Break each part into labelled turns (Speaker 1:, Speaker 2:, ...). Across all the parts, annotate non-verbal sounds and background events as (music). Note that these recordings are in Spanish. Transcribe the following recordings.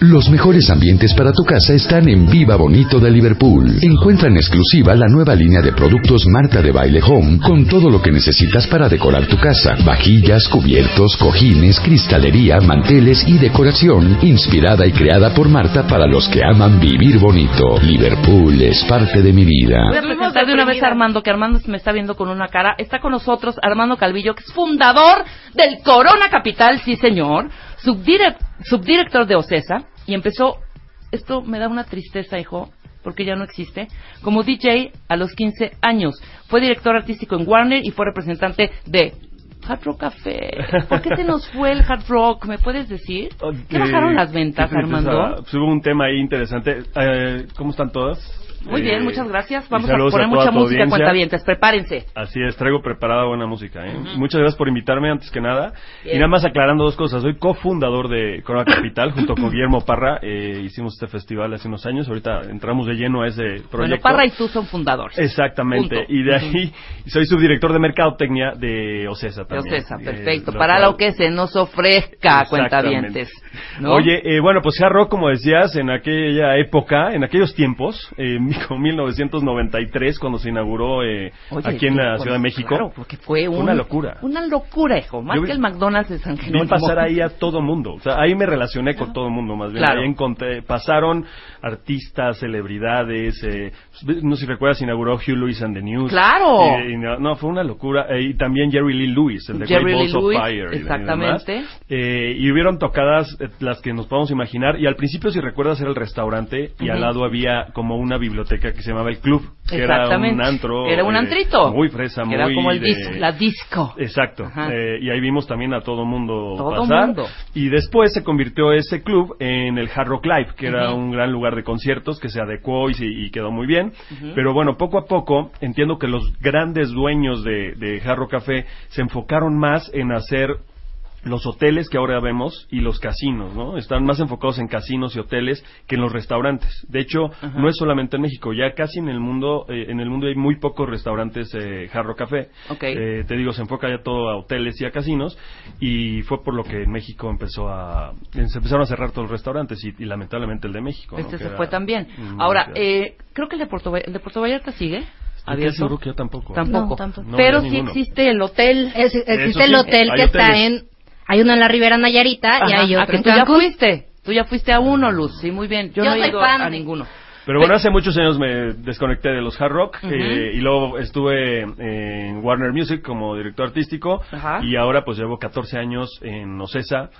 Speaker 1: Los mejores ambientes para tu casa están en Viva Bonito de Liverpool. Encuentra en exclusiva la nueva línea de productos Marta de Baile Home con todo lo que necesitas para decorar tu casa. Vajillas, cubiertos, cojines, cristalería, manteles y decoración inspirada y creada por Marta para los que aman vivir bonito. Liverpool es parte de mi vida.
Speaker 2: Voy a presentar de una vez a Armando, que Armando me está viendo con una cara. Está con nosotros Armando Calvillo, que es fundador del Corona Capital, sí señor, subdirect- subdirector de OCESA, y empezó, esto me da una tristeza, hijo, porque ya no existe, como DJ a los 15 años. Fue director artístico en Warner y fue representante de Hard Rock Café. ¿Por qué se nos fue el Hard Rock? ¿Me puedes decir? ¿Qué bajaron las ventas. Armando?
Speaker 3: Pues hubo un tema ahí interesante. Eh, ¿Cómo están todas?
Speaker 2: Muy
Speaker 3: Eh,
Speaker 2: bien, muchas gracias. Vamos a poner mucha música, cuentavientes. Prepárense.
Speaker 3: Así es, traigo preparada buena música. ¿eh? Muchas gracias por invitarme antes que nada.
Speaker 2: Bien.
Speaker 3: Y nada más aclarando dos cosas. Soy cofundador de Corona Capital (laughs) junto con Guillermo Parra. Eh, hicimos este festival hace unos años. Ahorita entramos de lleno a ese proyecto.
Speaker 2: Bueno, Parra y tú son fundadores.
Speaker 3: Exactamente.
Speaker 2: Punto.
Speaker 3: Y de ahí soy subdirector de Mercadotecnia de Ocesa
Speaker 2: De
Speaker 3: también.
Speaker 2: Ocesa,
Speaker 3: Eh,
Speaker 2: perfecto. Para lo que se nos ofrezca, cuentavientes. ¿No?
Speaker 3: Oye, eh, bueno, pues hard rock, como decías, en aquella época, en aquellos tiempos, eh, (laughs) como 1993, cuando se inauguró eh,
Speaker 2: Oye,
Speaker 3: aquí en la
Speaker 2: pues,
Speaker 3: Ciudad de México.
Speaker 2: Claro, porque fue un-
Speaker 3: una locura.
Speaker 2: Una locura, hijo. Más
Speaker 3: Yo vi-
Speaker 2: que el McDonald's de San
Speaker 3: Vi
Speaker 2: Jerónimo.
Speaker 3: pasar ahí a todo mundo, o sea, ahí me relacioné con todo mundo, más bien.
Speaker 2: Claro.
Speaker 3: Ahí encontré, pasaron artistas, celebridades, eh, no sé si recuerdas, inauguró Hugh Lewis and the News.
Speaker 2: ¡Claro!
Speaker 3: Y no, fue una locura. Eh, y también Jerry Lee Lewis, el de
Speaker 2: Jerry
Speaker 3: Great
Speaker 2: Lee
Speaker 3: Balls of
Speaker 2: Lewis,
Speaker 3: Fire. y- y
Speaker 2: exactamente.
Speaker 3: demás. Eh, y hubieron tocadas las que nos podemos imaginar. Y al principio, si recuerdas, era el restaurante y al lado había como una biblioteca que se llamaba El Club, que era un antro.
Speaker 2: Era un
Speaker 3: eh,
Speaker 2: antrito.
Speaker 3: Muy fresa, muy.
Speaker 2: Era como el
Speaker 3: de-
Speaker 2: la disco.
Speaker 3: Exacto. Eh, y ahí vimos también a todo mundo
Speaker 2: Todo
Speaker 3: pasar.
Speaker 2: mundo.
Speaker 3: Y después se convirtió ese club en el Hard Rock Live, que era un gran lugar de conciertos que se adecuó y, se- y quedó muy bien. Pero bueno, poco a poco entiendo que los grandes dueños de, de Hard Rock Café se enfocaron más en hacer los hoteles que ahora vemos y los casinos, ¿no? Están más enfocados en casinos y hoteles que en los restaurantes. De hecho,
Speaker 2: Ajá.
Speaker 3: no es solamente en México, ya casi en el mundo, eh, en el mundo hay muy pocos restaurantes eh, Hard Rock Café.
Speaker 2: Ok.
Speaker 3: Eh, te digo, se enfoca ya todo a hoteles y a casinos y fue por lo que en México empezó a, se empezaron a cerrar todos los restaurantes y, y lamentablemente el de México.
Speaker 2: Este se fue también. Ahora, eh, creo que el de Puerto, el de Puerto Vallarta sigue
Speaker 3: Estoy seguro que yo tampoco.
Speaker 2: Tampoco.
Speaker 4: No, tampoco.
Speaker 3: No,
Speaker 2: Pero sí
Speaker 3: ninguno.
Speaker 2: existe el hotel.
Speaker 4: Es- existe
Speaker 3: sí,
Speaker 4: el hotel que está en... Hay uno en la Ribera Nayarita y hay
Speaker 2: ah,
Speaker 4: otro
Speaker 2: que
Speaker 4: en
Speaker 2: tú ya
Speaker 4: Cancún.
Speaker 2: fuiste. Tú ya fuiste a uno, Luz. Sí, muy bien. Yo,
Speaker 4: Yo
Speaker 2: no he
Speaker 4: soy
Speaker 2: ido
Speaker 4: fan
Speaker 2: a
Speaker 4: de-
Speaker 2: ninguno.
Speaker 3: Pero bueno, hace muchos años me desconecté de los hard rock eh, y luego estuve en Warner Music como director artístico
Speaker 2: Ajá.
Speaker 3: y ahora pues llevo 14 años en Ocesa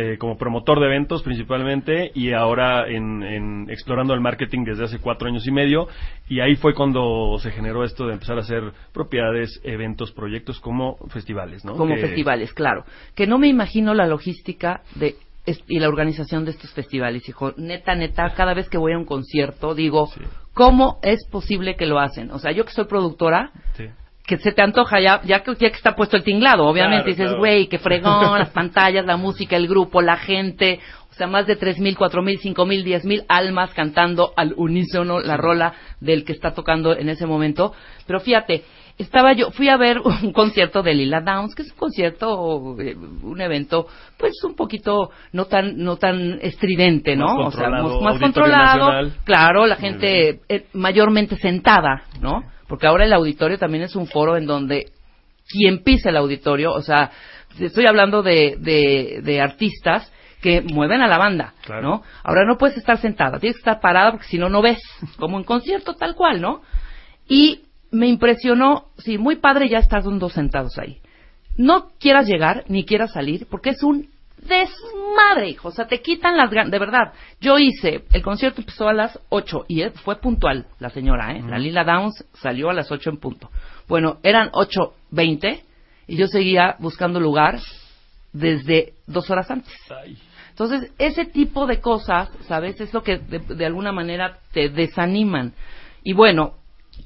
Speaker 3: eh, como promotor de eventos principalmente y ahora en, en explorando el marketing desde hace cuatro años y medio y ahí fue cuando se generó esto de empezar a hacer propiedades, eventos, proyectos como festivales, ¿no?
Speaker 2: Como
Speaker 3: Que-
Speaker 2: festivales, claro. Que no me imagino la logística de y la organización de estos festivales, hijo. Neta, neta, cada vez que voy a un concierto digo,
Speaker 3: Sí.
Speaker 2: ¿cómo es posible que lo hacen? O sea, yo que soy productora,
Speaker 3: Sí.
Speaker 2: Que se te antoja ya, ya que, ya que está puesto el tinglado, obviamente
Speaker 3: Claro,
Speaker 2: dices,
Speaker 3: claro.
Speaker 2: güey, que fregón, (laughs) las pantallas, la música, el grupo, la gente, o sea, más de tres mil, cuatro mil, cinco mil, diez mil almas cantando al unísono la rola del que está tocando en ese momento. Pero fíjate, estaba yo, fui a ver (laughs) un concierto de Lila Downs, que es un concierto, eh, un evento, pues un poquito no tan, no tan estridente, ¿no?
Speaker 3: Más
Speaker 2: o sea, más, controlado,
Speaker 3: Nacional.
Speaker 2: claro, la gente eh, mayormente sentada, ¿no? Porque ahora el auditorio también es un foro en donde quien pisa el auditorio, o sea, estoy hablando de, de, de artistas que mueven a la banda,
Speaker 3: Claro.
Speaker 2: ¿no? Ahora no puedes estar sentada, tienes que estar parada porque si no, no ves, como en concierto tal cual, ¿no? Y me impresionó, sí, muy padre ya estar dos sentados ahí. No quieras llegar ni quieras salir porque es un desmadre, hijo. O sea, te quitan las ganas. De verdad, yo hice, el concierto empezó a las 8 y fue puntual la señora, ¿eh? La Lila Downs salió a las 8 en punto. Bueno, eran 8.20 y yo seguía buscando lugar desde dos horas antes.
Speaker 3: Ay.
Speaker 2: Entonces, ese tipo de cosas, ¿sabes? Es lo que de, de alguna manera te desaniman. Y bueno,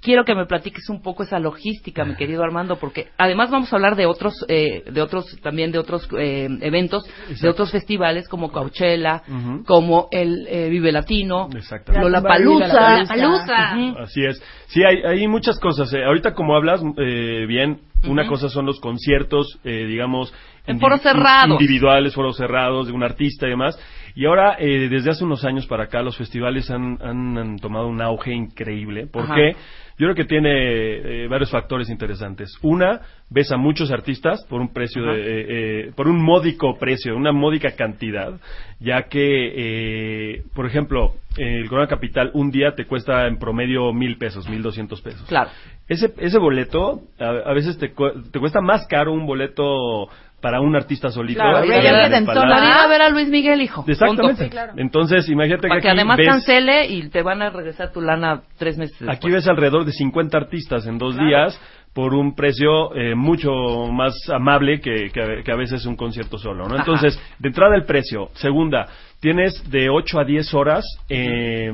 Speaker 2: quiero que me platiques un poco esa logística, mi querido Armando, porque además vamos a hablar de otros, eh, de otros, también de otros eh, eventos, de otros festivales como Coachella, como el eh, Vive Latino,
Speaker 3: Exactamente.
Speaker 2: Lollapalooza,
Speaker 4: Lollapalooza.
Speaker 2: Ujú.
Speaker 3: Así es. Sí, hay, hay muchas cosas. eh. Ahorita, como hablas eh, bien, una cosa son los conciertos, eh, digamos,
Speaker 2: En foros cerrados.
Speaker 3: individuales, foros cerrados de un artista y demás. Y ahora, eh, desde hace unos años para acá, los festivales han, han, han tomado un auge increíble. ¿Por
Speaker 2: Ajá.
Speaker 3: qué? Yo creo que tiene eh, varios factores interesantes. Una, ves a muchos artistas por un precio, de, eh, eh, por un módico precio, una módica cantidad, ya que, eh, por ejemplo, el Corona Capital un día te cuesta en promedio mil pesos, mil doscientos pesos.
Speaker 2: Claro.
Speaker 3: Ese, ese boleto, a, a veces te, te cuesta más caro un boleto para un artista solito.
Speaker 2: Claro, ir a ver a Luis Miguel, hijo.
Speaker 3: Exactamente.
Speaker 2: Punto.
Speaker 3: Entonces, imagínate
Speaker 2: Para
Speaker 3: que
Speaker 2: que
Speaker 3: aquí
Speaker 2: además
Speaker 3: ves,
Speaker 2: cancele y te van a regresar tu lana tres meses después.
Speaker 3: aquí ves alrededor de 50 artistas en dos
Speaker 2: Claro.
Speaker 3: días por un precio eh, mucho más amable que, que, a- que a veces un concierto solo, ¿no?
Speaker 2: Ajá.
Speaker 3: Entonces, de entrada el precio. Segunda, tienes de 8 a 10 horas eh,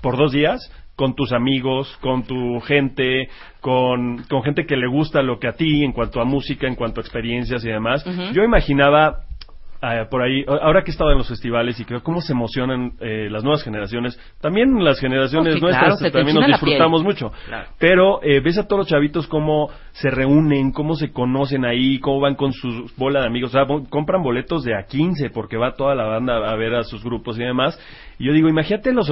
Speaker 3: por dos días con tus amigos, con tu gente, con, con gente que le gusta lo que a ti en cuanto a música, en cuanto a experiencias y demás. Yo imaginaba ah, por ahí, ahora que he estado en los festivales y creo cómo se emocionan eh, las nuevas generaciones, también las generaciones
Speaker 2: Oh, sí,
Speaker 3: nuestras
Speaker 2: claro,
Speaker 3: también nos disfrutamos mucho.
Speaker 2: Claro.
Speaker 3: Pero eh, ves a todos los chavitos cómo se reúnen, cómo se conocen ahí, cómo van con su bola de amigos. O sea, compran boletos de a 15 porque va toda la banda a ver a sus grupos y demás. Y yo digo, imagínate los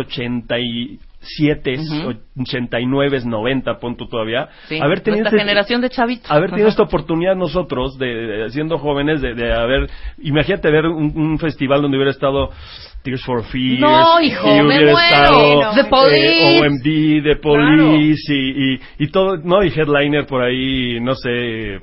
Speaker 3: 87,
Speaker 2: Ujú.
Speaker 3: 89, 90, punto todavía.
Speaker 2: Sí,
Speaker 3: haber tenido
Speaker 2: nuestra
Speaker 3: este-
Speaker 2: generación de chavitos.
Speaker 3: haber tenido
Speaker 2: Ajá.
Speaker 3: esta oportunidad nosotros, de, de- siendo jóvenes, de, de haber, imagínate ver un, un festival donde hubiera estado Tears for Fears,
Speaker 2: No, hijo,
Speaker 3: y
Speaker 2: me
Speaker 3: hubiera estado
Speaker 2: The Police.
Speaker 3: eh, OMD, The Police, y, y, y todo, no, y headliner por ahí, no sé,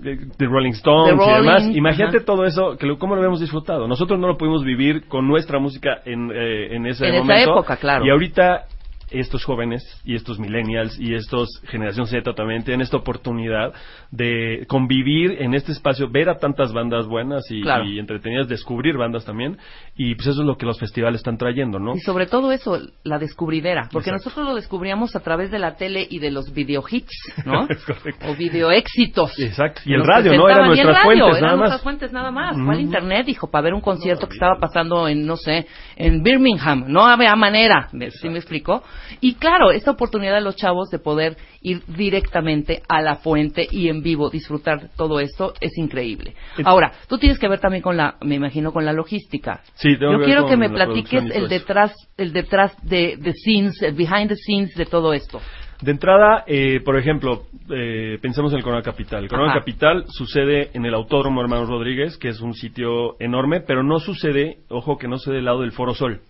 Speaker 3: de- The Rolling Stones
Speaker 2: The
Speaker 3: y demás. Imagínate
Speaker 2: ajá.
Speaker 3: todo eso, que lo, cómo lo habíamos disfrutado. Nosotros no lo pudimos vivir con nuestra música en, eh, en ese
Speaker 2: En esa
Speaker 3: momento.
Speaker 2: época, claro.
Speaker 3: Y ahorita estos jóvenes y estos millennials y estos generación Z también tienen esta oportunidad de convivir en este espacio, ver a tantas bandas buenas y,
Speaker 2: Claro.
Speaker 3: y entretenidas, descubrir bandas también y pues eso es lo que los festivales están trayendo, ¿no?
Speaker 2: Y sobre todo eso, la descubridera, porque
Speaker 3: Exacto.
Speaker 2: nosotros lo descubríamos a través de la tele y de los video hits, ¿no? (laughs)
Speaker 3: Es correcto.
Speaker 2: o video éxitos.
Speaker 3: Exacto. Y el
Speaker 2: nos
Speaker 3: radio, ¿no? Eran nuestras
Speaker 2: radio,
Speaker 3: fuentes,
Speaker 2: eran
Speaker 3: nada
Speaker 2: nuestras
Speaker 3: más.
Speaker 2: fuentes nada más.
Speaker 3: Ujú.
Speaker 2: ¿Cuál internet, hijo? Para ver un concierto que estaba pasando en, no sé, en Birmingham. No había manera. ¿me- ¿Sí me explico? Y claro, esta oportunidad de los chavos de poder ir directamente a la fuente y en vivo disfrutar todo esto es increíble. Ahora, tú tienes que ver también con la, me imagino, con la logística.
Speaker 3: Sí, tengo
Speaker 2: Yo
Speaker 3: que ver
Speaker 2: quiero que me
Speaker 3: la
Speaker 2: platiques el detrás, el detrás de, de scenes, el behind the scenes de todo esto.
Speaker 3: De entrada, eh, por ejemplo, eh, pensemos en el Corona Capital. El Corona
Speaker 2: Ajá.
Speaker 3: Capital sucede en el Autódromo Hermanos Rodríguez, que es un sitio enorme, pero no sucede, ojo, que no sucede del lado del Foro Sol.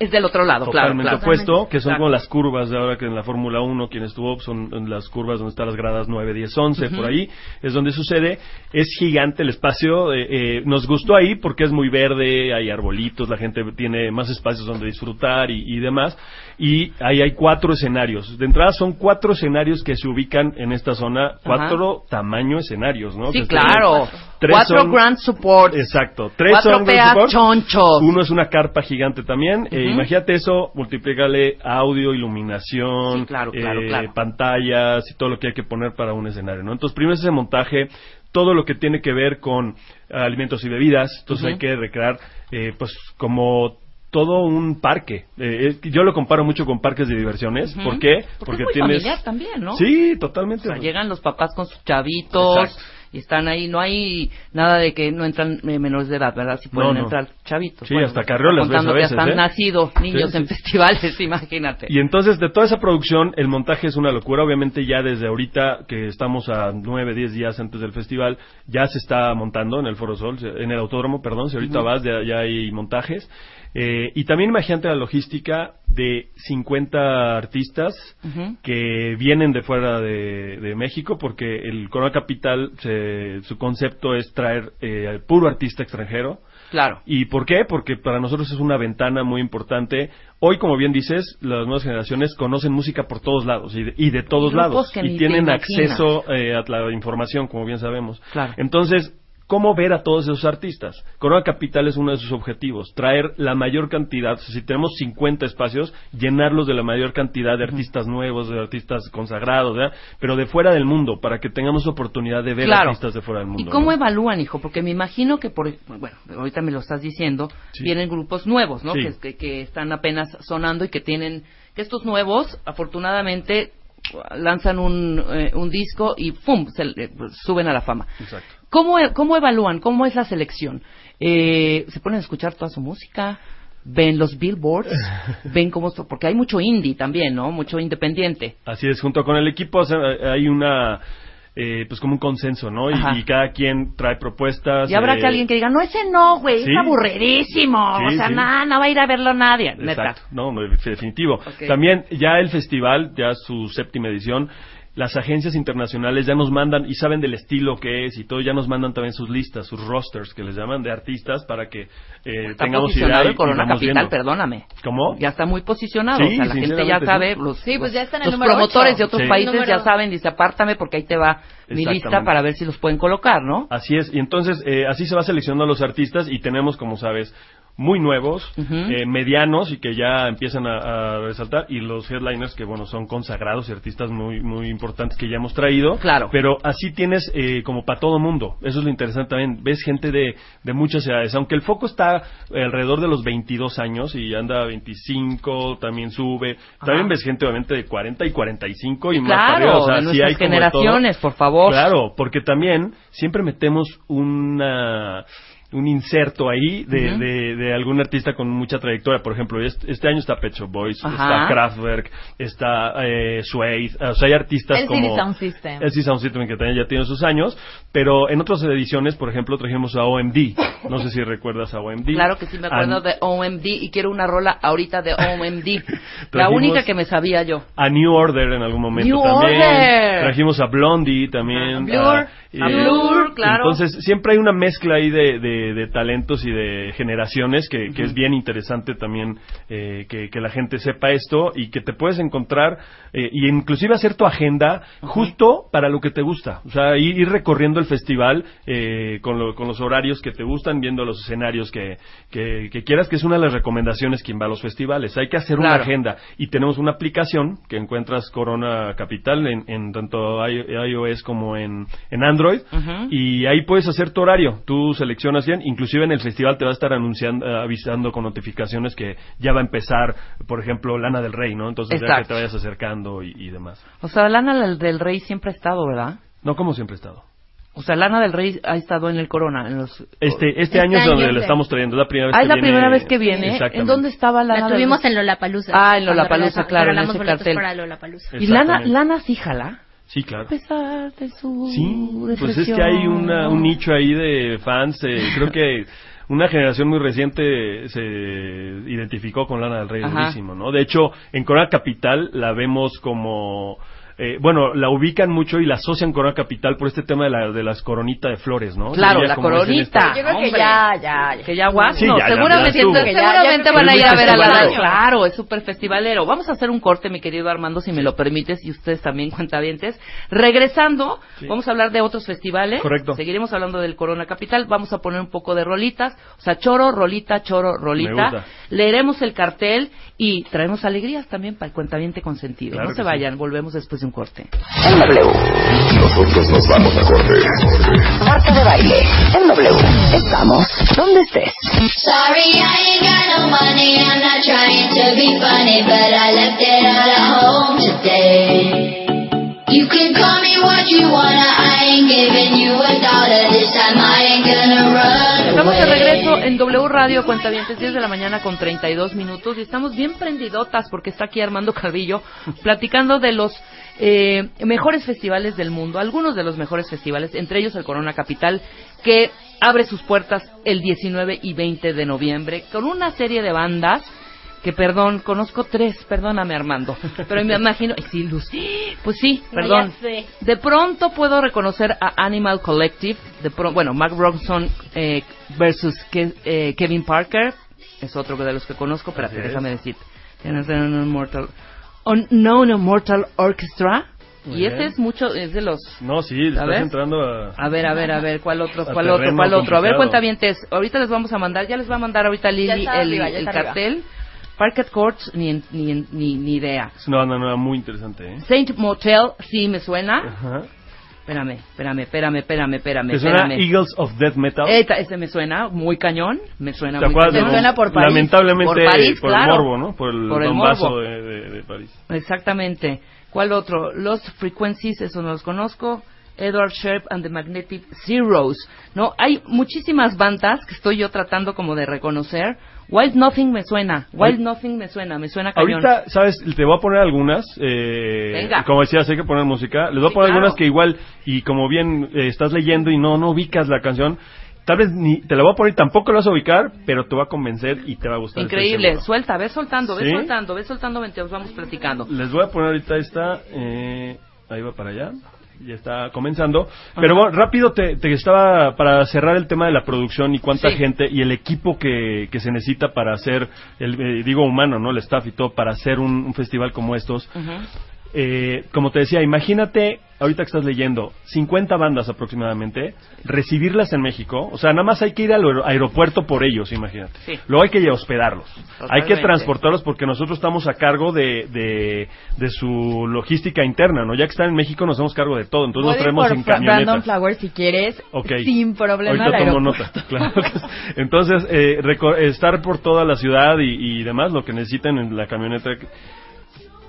Speaker 2: Es del otro lado, claro,
Speaker 3: totalmente
Speaker 2: claro.
Speaker 3: opuesto, que son
Speaker 2: Claro.
Speaker 3: como las curvas de ahora que en la Fórmula 1, quien estuvo, son las curvas donde están las gradas 9, 10, 11, por ahí, es donde sucede. Es gigante el espacio, eh, eh, nos gustó ahí porque es muy verde, hay arbolitos, la gente tiene más espacios donde disfrutar y, y demás. Y ahí hay cuatro escenarios. De entrada son cuatro escenarios que se ubican en esta zona, cuatro tamaño escenarios, ¿no?
Speaker 2: Sí,
Speaker 3: Que
Speaker 2: claro.
Speaker 3: Tres
Speaker 2: Cuatro
Speaker 3: son-
Speaker 2: grand supports.
Speaker 3: Exacto. Tres
Speaker 2: Cuatro
Speaker 3: son Grand Support.
Speaker 2: chonchos.
Speaker 3: Uno es una carpa gigante también. Eh. Imagínate eso, multiplícale audio, iluminación,
Speaker 2: Sí, claro, claro,
Speaker 3: eh,
Speaker 2: claro.
Speaker 3: pantallas y todo lo que hay que poner para un escenario, ¿no? Entonces, primero es ese montaje, todo lo que tiene que ver con ah, alimentos y bebidas. Entonces, hay que recrear, eh, pues, como todo un parque. Eh, es que yo lo comparo mucho con parques de diversiones. ¿Por qué?
Speaker 2: Porque es muy familiar también, ¿no?
Speaker 3: Sí, totalmente.
Speaker 2: O sea, llegan los papás con sus chavitos
Speaker 3: Exacto.
Speaker 2: Y están ahí. No hay nada de que no entran eh, menores de edad, ¿verdad? Si pueden
Speaker 3: No, no.
Speaker 2: entrar chavitos.
Speaker 3: Sí, hasta carriolas ves a veces,
Speaker 2: hasta
Speaker 3: ¿eh?
Speaker 2: nacido niños
Speaker 3: Sí,
Speaker 2: en
Speaker 3: sí.
Speaker 2: festivales, (laughs) imagínate.
Speaker 3: Y entonces, de toda esa producción, el montaje es una locura. Obviamente, ya desde ahorita, que estamos a nueve, diez días antes del festival, ya se está montando en el Foro Sol, en el Autódromo, perdón. Si ahorita vas, ya, ya hay montajes. Eh, y también imagínate la logística de 50 artistas que vienen de fuera de, de México, porque el Corona Capital, se- su concepto es traer eh, al puro artista extranjero.
Speaker 2: Claro.
Speaker 3: ¿Y por qué? Porque para nosotros es una ventana muy importante. Hoy, como bien dices, las nuevas generaciones conocen música por todos lados y de, y de todos
Speaker 2: grupos
Speaker 3: lados. Y tienen acceso eh, a la información, como bien sabemos.
Speaker 2: Claro.
Speaker 3: Entonces, ¿cómo ver a todos esos artistas? Corona Capital es uno de sus objetivos, traer la mayor cantidad, o sea, si tenemos 50 espacios, llenarlos de la mayor cantidad de artistas nuevos, de artistas consagrados, ¿verdad? pero de fuera del mundo, para que tengamos oportunidad de ver
Speaker 2: Claro.
Speaker 3: artistas de fuera del mundo.
Speaker 2: ¿Y cómo
Speaker 3: ¿no?
Speaker 2: evalúan, hijo? Porque me imagino que, por, bueno, ahorita me lo estás diciendo,
Speaker 3: Sí.
Speaker 2: vienen grupos nuevos, ¿no?
Speaker 3: Sí.
Speaker 2: Que, están apenas sonando y que tienen, que estos nuevos, afortunadamente, lanzan un, eh, un disco y ¡pum! se le- suben a la fama.
Speaker 3: Exacto.
Speaker 2: ¿Cómo, e- ¿Cómo evalúan? ¿Cómo es la selección? Eh, ¿Se ponen a escuchar toda su música? ¿Ven los billboards? (laughs) ¿Ven cómo...? Porque hay mucho indie también, ¿no? Mucho independiente.
Speaker 3: Así es, junto con el equipo hay una, eh, pues como un consenso, ¿no? Y, cada quien trae propuestas.
Speaker 2: Y habrá
Speaker 3: eh,
Speaker 2: que alguien que diga, no, ese no, güey,
Speaker 3: Sí.
Speaker 2: es aburridísimo.
Speaker 3: Sí,
Speaker 2: o sea,
Speaker 3: sí.
Speaker 2: no, no va a ir a verlo nadie.
Speaker 3: Exacto, no, no, definitivo. También ya el festival, ya su séptima edición, las agencias internacionales ya nos mandan y saben del estilo que es y todo, ya nos mandan también sus listas, sus rosters que les llaman de artistas para que eh,
Speaker 2: Está
Speaker 3: tengamos
Speaker 2: posicionado
Speaker 3: idea
Speaker 2: el Corona Capital,
Speaker 3: viendo.
Speaker 2: perdóname.
Speaker 3: ¿Cómo?
Speaker 2: Ya está muy posicionado.
Speaker 3: Sí,
Speaker 2: o sea, la gente ya sabe,
Speaker 3: sí.
Speaker 2: los,
Speaker 5: Sí, pues ya está en el
Speaker 2: los promotores de otros
Speaker 3: Sí.
Speaker 2: países ya saben, dice, apártame porque ahí te va mi lista para ver si los pueden colocar, ¿no?
Speaker 3: Así es, y entonces eh, así se va seleccionando a los artistas y tenemos, como sabes, muy nuevos, eh, medianos y que ya empiezan a, a resaltar y los headliners que bueno son consagrados y artistas muy muy importantes que ya hemos traído.
Speaker 2: Claro.
Speaker 3: Pero así tienes eh, como para todo mundo. Eso es lo interesante también. Ves gente de, de muchas edades, aunque el foco está alrededor de los 22 años y anda a 25, también sube. También ves gente obviamente de 40 y 45 y más para
Speaker 2: Claro,
Speaker 3: arriba. O sea,
Speaker 2: de
Speaker 3: sí
Speaker 2: nuestras
Speaker 3: hay como
Speaker 2: generaciones, por favor.
Speaker 3: Claro, porque también siempre metemos una un inserto ahí de, de, de algún artista con mucha trayectoria. Por ejemplo, este, este año está Pet Shop Boys,
Speaker 2: Ajá.
Speaker 3: está Kraftwerk, está eh, Suede, o sea, hay artistas
Speaker 5: LCD
Speaker 3: como...
Speaker 5: Sound System.
Speaker 3: LCD Sound System, que también ya tiene sus años, pero en otras ediciones, por ejemplo, trajimos a OMD. No sé si recuerdas a OMD.
Speaker 2: Claro que sí me acuerdo de OMD y quiero una rola ahorita de OMD. (laughs) la única que me sabía yo.
Speaker 3: A New Order en algún momento
Speaker 2: New
Speaker 3: también.
Speaker 2: Order.
Speaker 3: Trajimos a Blondie también.
Speaker 2: A.
Speaker 3: y-
Speaker 2: A Blur, claro.
Speaker 3: Entonces, siempre hay una mezcla ahí de, de- de talentos y de generaciones que, que es bien interesante también eh, que, que la gente sepa esto y que te puedes encontrar eh, y inclusive hacer tu agenda justo para lo que te gusta. O sea, ir, ir recorriendo el festival eh, con, lo- con los horarios que te gustan, viendo los escenarios que, que, que quieras, que es una de las recomendaciones quien va a los festivales. Hay que hacer una agenda y tenemos una aplicación que encuentras Corona Capital en, en tanto iOS como en, en Android
Speaker 2: Ujú.
Speaker 3: y ahí puedes hacer tu horario. Tú seleccionas bien, inclusive en el festival te va a estar anunciando, eh, avisando con notificaciones que ya va a empezar, por ejemplo, Lana del Rey, ¿no? Entonces ya que te vayas acercando y, y demás.
Speaker 2: O sea, Lana del- del Rey siempre ha estado, ¿verdad?
Speaker 3: No, como siempre he estado.
Speaker 2: O sea, Lana del Rey ha estado en el Corona. En los...
Speaker 3: Este, este,
Speaker 5: Este
Speaker 3: año es donde le estamos trayendo, es la primera vez
Speaker 2: Ah,
Speaker 3: que
Speaker 2: es la
Speaker 3: viene.
Speaker 2: primera vez que viene. ¿En dónde estaba Lana
Speaker 4: La
Speaker 2: del
Speaker 4: tuvimos en Lollapalooza.
Speaker 2: Ah, en Lollapalooza, claro, en ese cartel.
Speaker 4: para Lollapalooza.
Speaker 2: ¿Y Lana. Lana sí jala?
Speaker 3: Sí, claro.
Speaker 2: A pesar de su
Speaker 3: Sí, pues es que hay una, un nicho ahí de fans. eh, creo que una generación muy reciente se identificó con Lana del Rey
Speaker 2: Ajá.
Speaker 3: durísimo, ¿no? De hecho, en Corona Capital la vemos como... eh, bueno, la ubican mucho y la asocian con Corona Capital por este tema de, la, de las coronitas de flores, ¿no?
Speaker 2: Claro, la coronita.
Speaker 5: Yo creo que ya, ya, ya.
Speaker 2: Que ya guas,
Speaker 3: Sí,
Speaker 2: no,
Speaker 3: ya,
Speaker 2: seguramente,
Speaker 3: ya
Speaker 2: seguramente
Speaker 5: ya-
Speaker 2: van a ir a ver a
Speaker 3: festivalero.
Speaker 2: Claro, es súper festivalero. Vamos a hacer un corte, mi querido Armando, si me lo permites, y ustedes también, (laughs) cuentavientes. Regresando,
Speaker 3: Sí.
Speaker 2: vamos a hablar de otros festivales.
Speaker 3: Correcto.
Speaker 2: Seguiremos hablando del Corona Capital. Vamos a poner un poco de rolitas. O sea, choro, rolita, choro,
Speaker 3: Me
Speaker 2: rolita.
Speaker 3: gusta.
Speaker 2: Leeremos el cartel y traemos alegrías también para el cuentaviente consentido.
Speaker 3: Claro
Speaker 2: no se
Speaker 3: sí.
Speaker 2: vayan, volvemos después de un corte.
Speaker 6: En W.
Speaker 1: Nosotros nos vamos a corte.
Speaker 6: Marta de baile. En W. Estamos donde estés.
Speaker 7: Sorry, I ain't got no money. I'm not trying to be funny, but I left it all at home today. You can call me what you wanna. I ain't giving you a dollar. This time I ain't gonna run
Speaker 2: Estamos de regreso en W Radio Cuentavientes, 10 de la mañana con 32 minutos y estamos bien prendidotas porque está aquí Armando Carrillo platicando de los eh, mejores festivales del mundo, algunos de los mejores festivales, entre ellos el Corona Capital, que abre sus puertas el 19 y 20 de noviembre con una serie de bandas que perdón, conozco tres, perdóname Armando, pero me (laughs) imagino, sí, Luz, pues sí, perdón, de pronto puedo reconocer a Animal Collective, de pro- bueno, Mark Ronson eh, versus Ke- eh, Kevin Parker, es otro de los que conozco,
Speaker 3: es.
Speaker 2: déjame decir. Unknown Mortal, Unknown Mortal Orchestra,
Speaker 3: Muy
Speaker 2: y ese
Speaker 3: bien.
Speaker 2: es mucho, es de los...
Speaker 3: No, sí, estás
Speaker 2: ver.
Speaker 3: entrando a...
Speaker 2: A ver, a ver, a ver, ¿cuál otro,
Speaker 3: A
Speaker 2: cuál otro, cuál otro? A ver, cuentavientes, ahorita les vamos a mandar, ya les va a mandar ahorita Lili el, el
Speaker 5: arriba.
Speaker 2: cartel. Parket Courts, ni, en- ni, en- ni, ni idea.
Speaker 3: Es una banda nueva muy interesante, ¿eh?
Speaker 2: Saint Motel, sí me suena.
Speaker 3: Ajá.
Speaker 2: Espérame, espérame, espérame, espérame, espérame,
Speaker 3: ¿Te suena
Speaker 2: espérame.
Speaker 3: Eagles of Death Metal?
Speaker 2: Esta- ese me suena muy cañón, me suena
Speaker 3: ¿Te
Speaker 2: muy
Speaker 3: acuerdas?
Speaker 2: cañón.
Speaker 5: Me suena por París.
Speaker 3: Lamentablemente
Speaker 2: Por París,
Speaker 3: por
Speaker 2: claro.
Speaker 3: el morbo, ¿no? Por el
Speaker 2: Por el
Speaker 3: bombazo
Speaker 2: morbo.
Speaker 3: de, de- de París.
Speaker 2: Exactamente. ¿Cuál otro? Lost Frequencies, eso no los conozco. Edward Sharp and the Magnetic Zeros. No, hay muchísimas bandas que estoy yo tratando como de reconocer. Wild Nothing me suena, Wild Nothing me suena, me suena cañón.
Speaker 3: Ahorita, ¿sabes? Te voy a poner algunas. Eh,
Speaker 2: Venga.
Speaker 3: Como decías, hay que poner música. Les voy
Speaker 2: Sí,
Speaker 3: a poner
Speaker 2: claro.
Speaker 3: algunas que igual, y como bien eh, estás leyendo y no, no ubicas la canción, tal vez ni te la voy a poner, tampoco la vas a ubicar, pero te va a convencer y te va a gustar.
Speaker 2: Increíble, suelta, ve soltando, ve
Speaker 3: ¿Sí?
Speaker 2: soltando, ve soltando, mientras vamos platicando.
Speaker 3: Les voy a poner ahorita esta. eh, ahí va para allá. Ya está comenzando. Pero bueno, rápido te, te estaba para cerrar el tema de la producción y cuánta
Speaker 2: Sí.
Speaker 3: gente y el equipo que, que se necesita para hacer, el, eh, digo humano, ¿no? El staff y todo, para hacer un, un festival como estos. Eh, como te decía, imagínate, ahorita que estás leyendo, 50 bandas aproximadamente, recibirlas en México, o sea, nada más hay que ir al aer- aeropuerto por ellos, imagínate.
Speaker 2: Sí.
Speaker 3: Luego hay que hospedarlos, hay que transportarlos porque nosotros estamos a cargo de, de, de su logística interna, ¿no? Ya que están en México nos hacemos cargo de todo, entonces nos traemos
Speaker 5: por
Speaker 3: en
Speaker 5: Fra- Brandon
Speaker 3: camionetas.
Speaker 5: Flowers si quieres, sin problema
Speaker 3: Ahorita
Speaker 5: al
Speaker 3: tomo nota, (laughs) claro. Entonces, eh, estar por toda la ciudad y, y demás, lo que necesiten en la camioneta.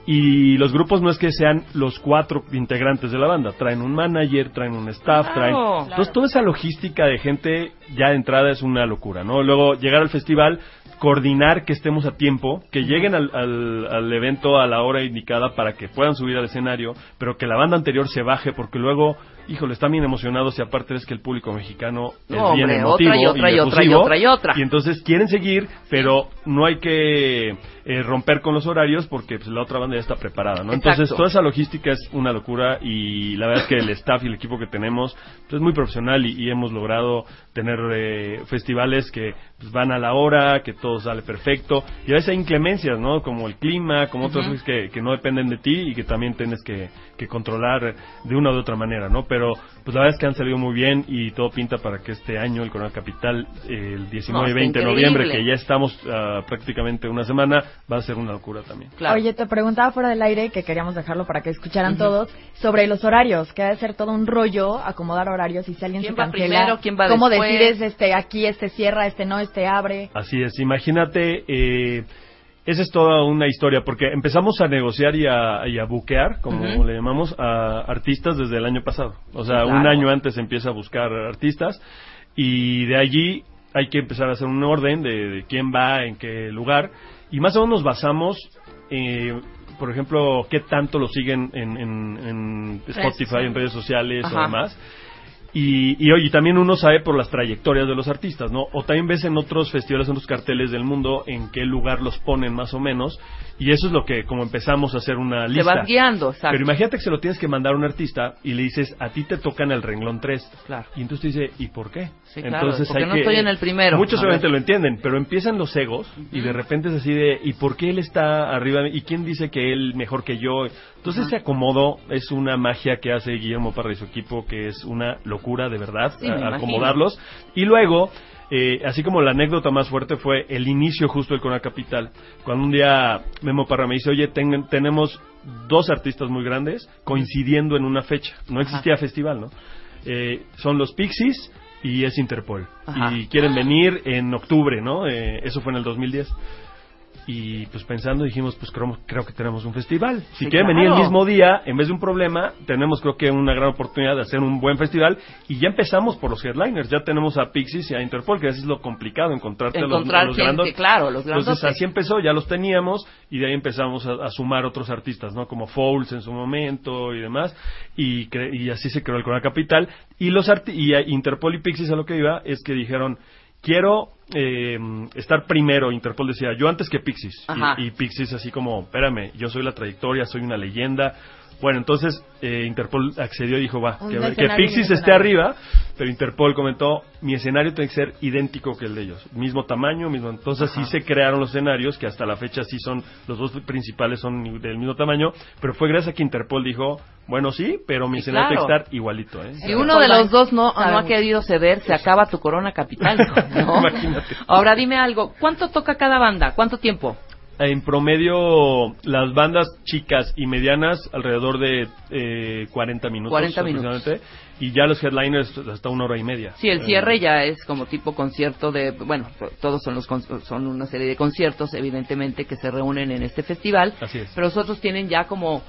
Speaker 3: Y los grupos no es que sean los cuatro integrantes de la banda, traen un manager, traen un staff,
Speaker 2: Claro,
Speaker 3: traen...
Speaker 2: claro.
Speaker 3: Entonces, toda esa logística de gente ya de entrada es una locura, ¿no? Luego, llegar al festival, coordinar que estemos a tiempo, que lleguen al, al, al evento a la hora indicada para que puedan subir al escenario, pero que la banda anterior se baje, porque luego, híjole, están bien emocionados y aparte es que el público mexicano es bien
Speaker 2: hombre,
Speaker 3: emotivo
Speaker 2: otra y otra y otra y
Speaker 3: efusivo,
Speaker 2: otra y otra.
Speaker 3: y entonces quieren seguir, pero no hay que eh, romper con los horarios porque pues, la otra banda ya está preparada, ¿no? Entonces toda esa logística es una locura y la verdad es que el (laughs) staff y el equipo que tenemos pues, es muy profesional y, y hemos logrado tener eh, festivales que pues, van a la hora, que todo sale perfecto y a veces hay inclemencias, ¿no? Como el clima, como otras cosas que, que no dependen de ti y que también tienes que, que controlar de una u otra manera, ¿no? Pero pues la verdad es que han salido muy bien y todo pinta para que este año el Corona Capital, el 19 y
Speaker 2: No,
Speaker 3: 20 de noviembre, que ya estamos ah, prácticamente una semana, va a ser una locura también.
Speaker 2: Claro.
Speaker 5: Oye, te preguntaba fuera del aire, que queríamos dejarlo para que escucharan todos, sobre los horarios, que ha de ser todo un rollo acomodar horarios y si alguien
Speaker 2: ¿Quién
Speaker 5: se
Speaker 2: va
Speaker 5: cancela,
Speaker 2: primero, quién va
Speaker 5: ¿cómo
Speaker 2: después?
Speaker 5: decides este aquí, este cierra, este no, este abre?
Speaker 3: Así es, imagínate, eh, esa es toda una historia, porque empezamos a negociar y a, y a buquear, como le llamamos, a artistas desde el año pasado. O sea,
Speaker 2: Claro.
Speaker 3: un año antes empieza a buscar artistas y de allí hay que empezar a hacer un orden de, de quién va, en qué lugar, y más o menos nos basamos, eh, por ejemplo, qué tanto lo siguen en, en- en Spotify, en redes sociales
Speaker 2: Ajá.
Speaker 3: o demás. Y, y oye, también uno sabe por las trayectorias de los artistas, ¿no? O también ves en otros festivales, en otros carteles del mundo, en qué lugar los ponen más o menos. Y eso es lo que, como empezamos a hacer una
Speaker 2: Te
Speaker 3: lista.
Speaker 2: vas guiando, exacto.
Speaker 3: Pero imagínate que se lo tienes que mandar a un artista y le dices, a ti te toca en el renglón 3.
Speaker 2: Claro.
Speaker 3: Y entonces te dice, ¿y por qué?
Speaker 2: Sí, claro, porque
Speaker 3: hay
Speaker 2: no
Speaker 3: que-
Speaker 2: estoy en el primero.
Speaker 3: Muchos obviamente lo entienden, pero empiezan los egos y de repente es así de, ¿y por qué él está arriba? ¿Y quién dice que él mejor que yo? Entonces ese acomodo es una magia que hace Guillermo Parra y su equipo, que es una locura de verdad,
Speaker 2: Sí,
Speaker 3: a- acomodarlos. Y luego, eh, así como la anécdota más fuerte fue el inicio justo del Corona Capital, cuando un día Memo Parra me dice, oye, ten- tenemos dos artistas muy grandes coincidiendo en una fecha. No existía festival, ¿no? Eh, son los Pixies y es Interpol.
Speaker 2: Ajá.
Speaker 3: Y quieren venir en octubre, ¿no? Eh, eso fue en el 2010. Y pues pensando dijimos, pues creo, creo que tenemos un festival. Si
Speaker 2: Sí,
Speaker 3: quieren
Speaker 2: claro.
Speaker 3: venir el mismo día, en vez de un problema, tenemos creo que una gran oportunidad de hacer un buen festival. Y ya empezamos por los headliners. Ya tenemos a Pixies y a Interpol, que así es lo complicado, encontrarte a los,
Speaker 2: Encontrar
Speaker 3: a los
Speaker 2: gente,
Speaker 3: grandotes.
Speaker 2: claro, los
Speaker 3: Entonces
Speaker 2: grandotes.
Speaker 3: así empezó, ya los teníamos y de ahí empezamos a, a sumar otros artistas, ¿no? Como Fouls en su momento y demás. Y, cre- y así se creó el Corona Capital. Y los arti- y a Interpol y Pixies a lo que iba es que dijeron, quiero eh, estar primero. Interpol decía, yo antes que Pixies.
Speaker 2: Ajá.
Speaker 3: Y, y Pixies así como, espérame, yo soy la trayectoria, soy una leyenda. Bueno, entonces eh, Interpol accedió y dijo, va, que, que Pixies esté arriba, pero Interpol comentó, mi escenario tiene que ser idéntico que el de ellos, mismo tamaño, mismo, entonces sí se crearon los escenarios que hasta la fecha sí son, los dos principales son del mismo tamaño, pero fue gracias a que Interpol dijo, bueno sí, pero mi escenario
Speaker 2: claro.
Speaker 3: tiene que estar igualito, ¿eh?
Speaker 2: Si uno de los dos no, no ha querido ceder, se acaba tu corona capital. ¿no? (laughs)
Speaker 3: Imagínate.
Speaker 2: Ahora dime algo, ¿cuánto toca cada banda? ¿Cuánto tiempo?
Speaker 3: En promedio, las bandas chicas y medianas, alrededor de eh, 40 minutos.
Speaker 2: 40 minutos.
Speaker 3: Y ya los headliners hasta una hora y media.
Speaker 2: Sí, el
Speaker 3: Eh,
Speaker 2: cierre ya es como tipo concierto de, bueno, todos son los son una serie de conciertos, evidentemente, que se reúnen en este festival.
Speaker 3: Así es.
Speaker 2: Pero los otros tienen ya como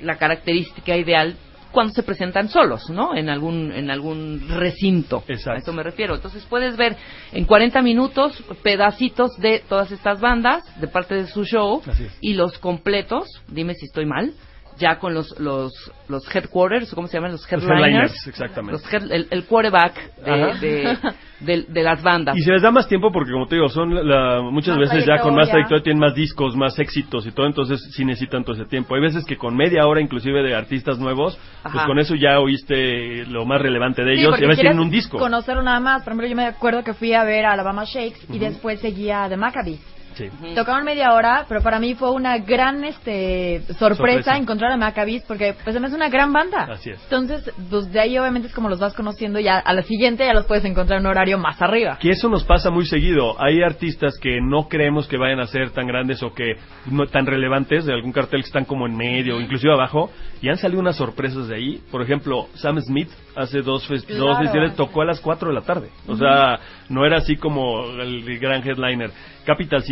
Speaker 2: la característica ideal cuando se presentan solos, ¿no? En algún, en algún recinto.
Speaker 3: Exacto.
Speaker 2: A eso me refiero. Entonces puedes ver en 40 minutos pedacitos de todas estas bandas, de parte de su show, y los completos, dime si estoy mal, ya con los, los, los headquarters, ¿cómo se llaman? Los
Speaker 3: Los
Speaker 2: headliners.
Speaker 3: headliners, exactamente.
Speaker 2: Los head- el, el quarterback de, de, de- de las bandas.
Speaker 3: Y se les da más tiempo porque, como te digo, son la- muchas
Speaker 5: Más
Speaker 3: veces ya con más
Speaker 5: trayectoria.
Speaker 3: tienen más discos, más éxitos y todo, entonces sí necesitan todo ese tiempo. Hay veces que con media hora, inclusive de artistas nuevos, pues con eso ya oíste lo más relevante de
Speaker 5: Sí,
Speaker 3: ellos y a veces tienen un disco.
Speaker 5: conocerlo nada más. Por ejemplo, yo me acuerdo que fui a ver a Alabama Shakes y después seguía a The Maccabees.
Speaker 3: Sí.
Speaker 5: Tocaron media hora, pero para mí fue una gran este sorpresa,
Speaker 3: Sorpresa.
Speaker 5: encontrar a Maccabees porque pues además es una gran banda.
Speaker 3: Así es.
Speaker 5: Entonces, pues de ahí obviamente es como los vas conociendo y a, a la siguiente ya los puedes encontrar en un horario más arriba.
Speaker 3: Que eso nos pasa muy seguido. Hay artistas que no creemos que vayan a ser tan grandes o que no tan relevantes de algún cartel que están como en medio o inclusive abajo y han salido unas sorpresas de ahí. Por ejemplo, Sam Smith hace dos, fest-
Speaker 5: Claro.
Speaker 3: dos festivales tocó a las 4 de la tarde. O sea, no era así como el gran headliner. Capital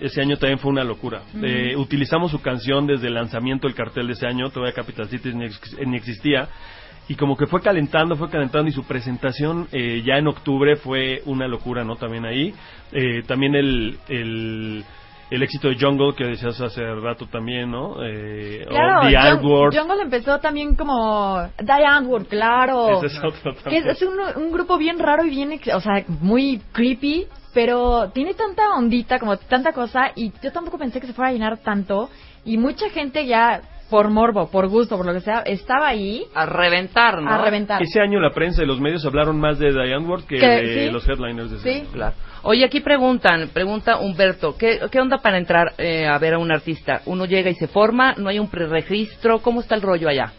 Speaker 3: Ese año también fue una locura. Eh, utilizamos su canción desde el lanzamiento del cartel de ese año. Todavía Capital Cities ni, ex- ni existía. Y como que fue calentando, fue calentando y su presentación eh, ya en octubre fue una locura, ¿no? También ahí. Eh, también el, el, el éxito de Jungle que decías hace rato también, ¿no? Eh,
Speaker 5: Claro,
Speaker 3: o The Antwoord.
Speaker 5: Jungle empezó también como Die Antwoord, claro.
Speaker 3: Ese es otro
Speaker 5: Que es,
Speaker 3: también.
Speaker 5: es un, un grupo bien raro y bien, o sea, muy creepy, pero tiene tanta ondita, como tanta cosa, y yo tampoco pensé que se fuera a llenar tanto, y mucha gente ya, por morbo, por gusto, por lo que sea, estaba ahí
Speaker 2: A reventar, ¿no?
Speaker 5: a reventar.
Speaker 3: Ese año la prensa y los medios hablaron más de Diane Ward que
Speaker 5: Que-
Speaker 3: de
Speaker 5: sí.
Speaker 3: los headliners de ese
Speaker 5: Sí.
Speaker 3: año.
Speaker 2: Claro. Oye, aquí preguntan, pregunta Humberto, ¿qué, qué onda para entrar eh, a ver a un artista? ¿Uno llega y se forma? ¿No hay un preregistro? ¿Cómo está el rollo allá?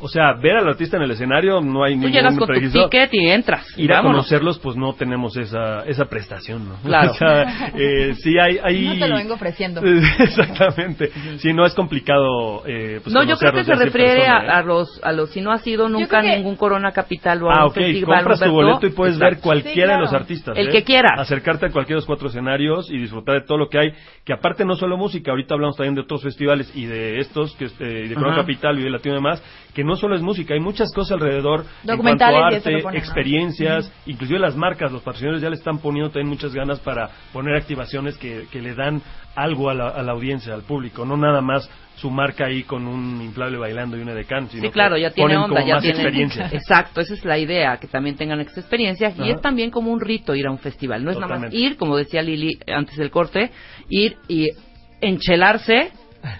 Speaker 3: O sea, ver al artista en el escenario no hay
Speaker 2: Tú
Speaker 3: ningún
Speaker 2: llegas con tu ticket y entras.
Speaker 3: Ir a
Speaker 2: Vámonos.
Speaker 3: conocerlos, pues no tenemos esa, esa prestación, ¿no?
Speaker 2: Claro. (laughs)
Speaker 3: O sea, eh, sí hay, hay...
Speaker 5: No te lo vengo ofreciendo. (laughs)
Speaker 3: Exactamente. Sí, no es complicado. Eh, pues
Speaker 2: no, yo creo que se refiere
Speaker 3: persona,
Speaker 2: a,
Speaker 3: ¿eh?
Speaker 2: a los, a los, si no has ido nunca
Speaker 5: que-
Speaker 2: ningún Corona Capital o a
Speaker 3: Ah,
Speaker 2: un
Speaker 3: ok.
Speaker 2: festival,
Speaker 3: Compras tu boleto y puedes
Speaker 2: exacto.
Speaker 3: ver cualquiera
Speaker 5: Sí, claro.
Speaker 3: de los artistas.
Speaker 2: El
Speaker 3: ¿eh?
Speaker 2: que quieras.
Speaker 3: Acercarte a cualquiera de los cuatro escenarios y disfrutar de todo lo que hay. Que aparte no solo música, ahorita hablamos también de otros festivales y de estos, que eh, de Corona
Speaker 2: Ajá.
Speaker 3: Capital y de Latino y demás, que no solo es música, hay muchas cosas alrededor.
Speaker 5: Documentales
Speaker 3: en cuanto a arte,
Speaker 5: ponen, ¿no?
Speaker 3: experiencias, inclusive las marcas, los patrocinadores ya le están poniendo también muchas ganas para poner activaciones que, que le dan algo a la, a la audiencia, al público, no nada más su marca ahí con un inflable bailando y una de can, sino
Speaker 2: Sí, claro, ya tiene onda, ya
Speaker 3: más
Speaker 2: tiene
Speaker 3: experiencia. (laughs)
Speaker 2: Exacto, esa es la idea, que también tengan esta experiencia y
Speaker 3: Ajá.
Speaker 2: es también como un rito ir a un festival, no es nada más ir, como decía Lili antes del corte, ir y enchelarse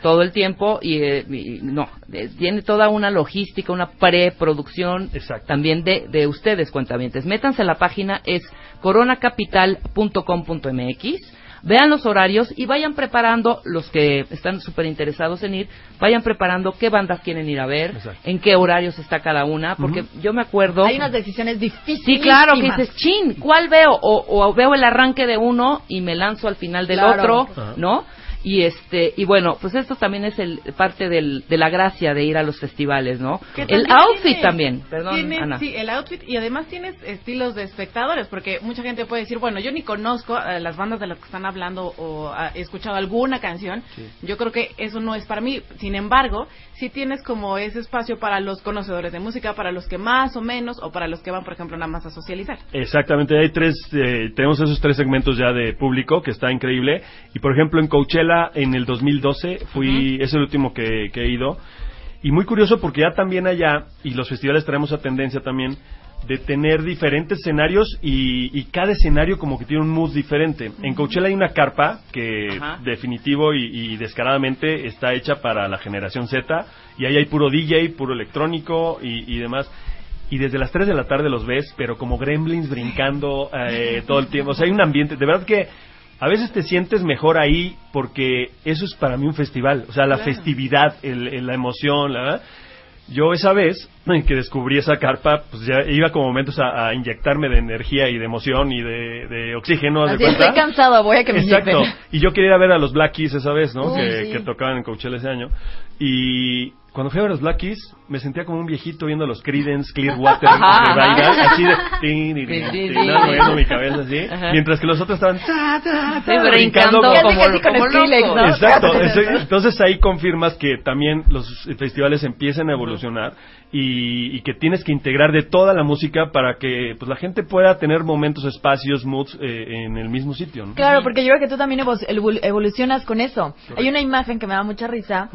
Speaker 2: todo el tiempo y, eh, y no, eh, tiene toda una logística, una preproducción
Speaker 3: Exacto.
Speaker 2: también de, de ustedes, cuentavientes. Métanse a la página, es coronacapital.com.mx. Vean los horarios y vayan preparando, los que están súper interesados en ir, vayan preparando qué bandas quieren ir a ver,
Speaker 3: Exacto.
Speaker 2: en qué horarios está cada una, porque yo me acuerdo...
Speaker 5: Hay unas decisiones difíciles.
Speaker 2: Sí, claro, que dices, chin, ¿cuál veo? O, o veo el arranque de uno y me lanzo al final del
Speaker 5: Claro.
Speaker 2: otro. ¿no? Y este y bueno, pues esto también es el parte del, de la gracia de ir a los festivales, ¿no? El
Speaker 8: también
Speaker 2: outfit
Speaker 8: tiene-
Speaker 2: también, perdón,
Speaker 8: tiene,
Speaker 2: Ana.
Speaker 8: Sí, el outfit y además tienes estilos de espectadores, porque mucha gente puede decir, bueno, yo ni conozco a las bandas de las que están hablando o he escuchado alguna canción, yo creo que eso no es para mí. Sin embargo, sí tienes como ese espacio para los conocedores de música, para los que más o menos, o para los que van, por ejemplo, nada más a socializar.
Speaker 3: Exactamente, hay tres, eh, tenemos esos tres segmentos ya de público, que está increíble. Y por ejemplo, en Coachella, en el 2012, fui, es el último que, que he ido. Y muy curioso porque ya también allá, y los festivales traemos esa tendencia también, de tener diferentes escenarios y, y cada escenario como que tiene un mood diferente. En Coachella hay una carpa que
Speaker 2: Ajá.
Speaker 3: definitivo y, y descaradamente está hecha para la generación Z y ahí hay puro DJ, puro electrónico y, y demás. Y desde las 3 de la tarde los ves, pero como gremlins brincando eh, todo el tiempo. O sea, hay un ambiente, de verdad que a veces te sientes mejor ahí porque eso es para mí un festival. O sea, la festividad, el- el- la emoción, la verdad. Yo esa vez en (clears throat) que descubrí esa carpa, pues ya iba como momentos a, a inyectarme de energía y de emoción y de, de oxígeno. ¿haz de
Speaker 5: Así
Speaker 3: cuenta?
Speaker 5: estoy cansado, voy a que me
Speaker 3: Exacto. Y yo quería ir a ver a los Black Keys esa vez, ¿no?
Speaker 5: Uy,
Speaker 3: que,
Speaker 5: sí.
Speaker 3: que tocaban en Coachella ese año. Y Cuando fui a ver los Black Keys, me sentía como un viejito viendo los Creedence Clearwater (laughs)
Speaker 2: ajá.
Speaker 3: así de... moviendo mi cabeza así,
Speaker 2: Ajá.
Speaker 3: mientras que los otros estaban... ta, ta, ta,
Speaker 2: Sí, brincando
Speaker 3: como-
Speaker 2: como.
Speaker 3: Exacto. es- Entonces ahí confirmas que también los festivales empiezan a evolucionar y, y que tienes que integrar de toda la música para que pues la gente pueda tener momentos, espacios, moods eh, en el mismo sitio. ¿no?
Speaker 5: Claro, porque yo creo que tú también evo- evol- evolucionas con eso. Hay una imagen que me da mucha risa.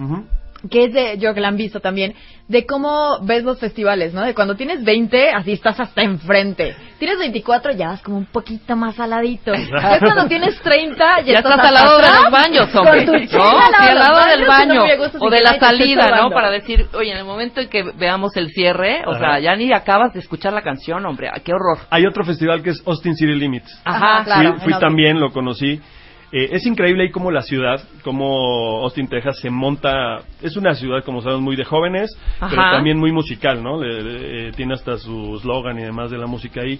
Speaker 5: Que es de, yo creo que la han visto también, de cómo ves los festivales, ¿no? De cuando tienes 20, así estás hasta enfrente. Tienes 24, ya vas como un poquito más aladito. (laughs) Es cuando tienes 30, ya,
Speaker 2: Ya estás al lado de los baños,
Speaker 5: con
Speaker 2: hombre.
Speaker 5: tu
Speaker 2: ¿no?
Speaker 5: chela
Speaker 2: Sí, al lado
Speaker 5: de
Speaker 2: del baño.
Speaker 5: no gusta
Speaker 2: O de la salida, ¿no? Para decir, oye, en el momento en que veamos el cierre, o
Speaker 3: Ajá.
Speaker 2: sea, ya ni acabas de escuchar la canción, hombre. ah, ¡Qué horror!
Speaker 3: Hay otro festival que es Austin City Limits.
Speaker 2: Ajá,
Speaker 5: Ajá, claro.
Speaker 3: fui también, lo conocí. Eh, es increíble ahí como la ciudad, como Austin, Texas, se monta. Es una ciudad, como sabemos, muy de jóvenes, pero también muy musical, ¿no? Le- le- eh, tiene hasta su slogan y demás de la música ahí.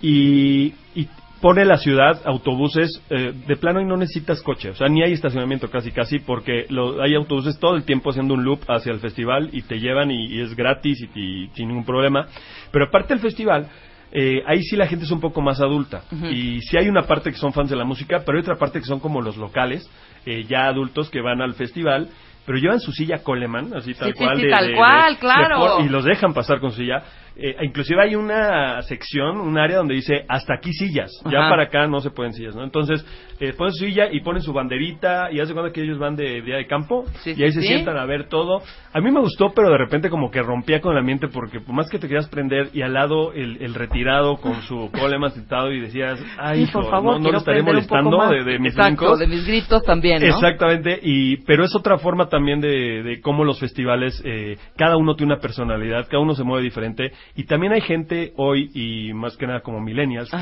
Speaker 3: Y, y pone la ciudad autobuses, eh, de plano y no necesitas coche, o sea, ni hay estacionamiento casi casi, porque lo- hay autobuses todo el tiempo haciendo un loop hacia el festival y te llevan y, y es gratis y, y sin ningún problema. Pero aparte del festival, eh, ahí sí la gente es un poco más adulta. Y sí hay una parte que son fans de la música, pero hay otra parte que son como los locales, eh, ya adultos que van al festival, pero llevan su silla Coleman, así tal
Speaker 2: sí,
Speaker 3: cual.
Speaker 2: sí, tal cual, claro.
Speaker 3: por- y los dejan pasar con su silla. Eh, inclusive hay una sección, un área donde dice hasta aquí sillas, ya para acá no se pueden sillas, ¿no? Entonces eh, ponen su silla y ponen su banderita y hace cuenta que ellos van de día de campo
Speaker 2: Sí,
Speaker 3: y ahí
Speaker 2: sí,
Speaker 3: se
Speaker 2: sí.
Speaker 3: sientan a ver todo. A mí me gustó, pero de repente como que rompía con el ambiente porque por más que te querías prender y al lado el, el retirado con su (laughs) Coleman sentado y decías, ay,
Speaker 2: por favor,
Speaker 3: no, no le estaré molestando de, de mis
Speaker 2: Exacto,
Speaker 3: brincos.
Speaker 2: de mis gritos también, ¿no?
Speaker 3: Exactamente, y pero es otra forma también de, de cómo los festivales, eh, cada uno tiene una personalidad, cada uno se mueve diferente, y también hay gente hoy, y más que nada como millennials, que,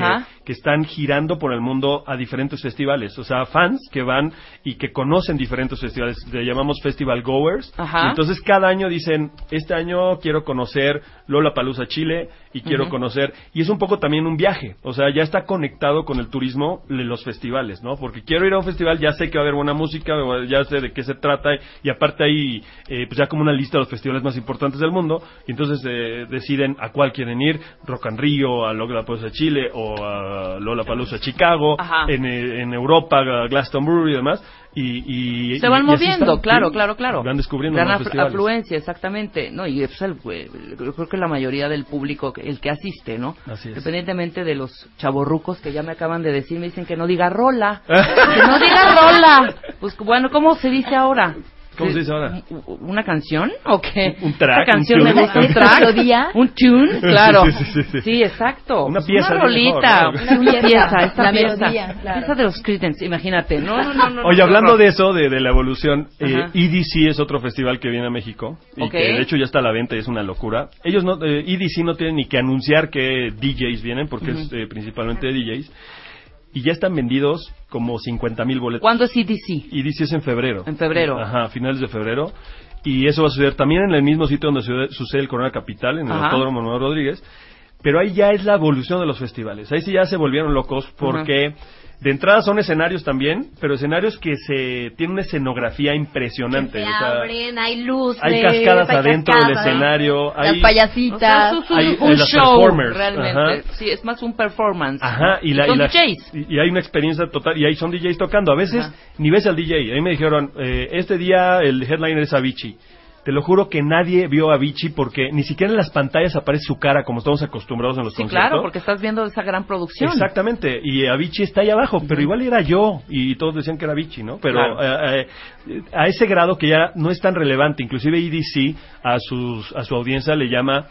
Speaker 3: que están girando por el mundo a diferentes festivales, o sea, fans que van y que conocen diferentes festivales, le llamamos festival goers,
Speaker 2: Ajá.
Speaker 3: entonces cada año dicen, este año quiero conocer Lola Palusa Chile, y quiero conocer, y es un poco también un viaje, o sea, ya está conectado con el turismo de los festivales, ¿no? Porque quiero ir a un festival, ya sé que va a haber buena música, ya sé de qué se trata, y aparte hay, eh, pues ya como una lista de los festivales más importantes del mundo, y entonces eh, deciden a cuál quieren ir, Rock and Rio, a Lola Palusa Chile, o a Lola Palusa Chicago,
Speaker 2: Ajá.
Speaker 3: en, eh, en Europa, Glastonbury y demás, y, y
Speaker 2: Se van
Speaker 3: y
Speaker 2: moviendo,
Speaker 3: están,
Speaker 2: claro,
Speaker 3: sí,
Speaker 2: claro, claro.
Speaker 3: Van descubriendo
Speaker 2: Gran
Speaker 3: nuevos
Speaker 2: aflu-
Speaker 3: festivales.
Speaker 2: afluencia, exactamente. No, y el- yo creo que la mayoría del público, el que asiste, ¿no?
Speaker 3: Así es.
Speaker 2: Independientemente de los chavorrucos que ya me acaban de decir, me dicen que no diga rola. (laughs) que no diga rola. Pues bueno, ¿cómo se dice ahora?
Speaker 3: ¿Cómo se dice ahora?
Speaker 2: ¿U- ¿Una canción? ¿O qué?
Speaker 3: Un track,
Speaker 2: Esta canción
Speaker 3: un
Speaker 2: me
Speaker 3: tune.
Speaker 2: gusta un
Speaker 5: ¿Es
Speaker 2: track.
Speaker 5: melodía?
Speaker 2: Un tune, claro.
Speaker 3: Sí, sí, sí, sí.
Speaker 2: exacto.
Speaker 3: Una
Speaker 2: Pues
Speaker 3: pieza,
Speaker 2: Una rolita. Una
Speaker 5: Una
Speaker 2: pieza. esta
Speaker 5: la
Speaker 2: pieza.
Speaker 5: melodía, claro.
Speaker 2: Pieza de los Creedence, imagínate. No, no, no, no.
Speaker 3: Oye,
Speaker 2: no,
Speaker 3: hablando
Speaker 2: no.
Speaker 3: de eso, de, de la evolución, eh,
Speaker 2: Ajá.
Speaker 3: EDC es otro festival que viene a México y que de hecho ya está a la venta y es una locura. Ellos no, eh, EDC no tienen ni que anunciar que DJs vienen porque es eh, principalmente DJs y ya están vendidos como 50 mil boletos.
Speaker 2: ¿Cuándo es EDC?
Speaker 3: EDC es en febrero.
Speaker 2: En febrero.
Speaker 3: Ajá, a finales de febrero. Y eso va a suceder también en el mismo sitio donde sucede, sucede el Corona Capital, en el
Speaker 2: Ajá.
Speaker 3: Autódromo Manuel Rodríguez. Pero ahí ya es la evolución de los festivales. Ahí sí ya se volvieron locos porque de entrada son escenarios también, pero escenarios que se tienen una escenografía impresionante.
Speaker 4: Se
Speaker 3: o sea,
Speaker 4: abren, hay luces.
Speaker 3: hay cascadas
Speaker 4: hay
Speaker 3: adentro
Speaker 4: cascadas.
Speaker 3: del escenario.
Speaker 5: Las
Speaker 3: hay,
Speaker 5: payasitas.
Speaker 2: O sea, es un,
Speaker 3: Hay-
Speaker 2: un
Speaker 3: hay las
Speaker 2: show
Speaker 3: performers,
Speaker 2: realmente.
Speaker 3: ajá.
Speaker 2: Sí, es más un performance.
Speaker 3: Ajá, y, la, y, la-
Speaker 2: DJs.
Speaker 3: y- y hay una experiencia total, y ahí son DJs tocando. A veces
Speaker 2: Ajá.
Speaker 3: ni ves al DJ. A mí me dijeron, eh, este día el headliner es Avicii. Te lo juro que nadie vio a Avicii porque ni siquiera en las pantallas aparece su cara como estamos acostumbrados en los
Speaker 2: Sí,
Speaker 3: conciertos.
Speaker 2: claro, porque estás viendo esa gran producción.
Speaker 3: Exactamente, y Avicii está ahí abajo, pero igual era yo, y todos decían que era Avicii, ¿no? Pero
Speaker 2: Claro.
Speaker 3: eh, eh, a ese grado que ya no es tan relevante, inclusive EDC a, sus, a su audiencia le llama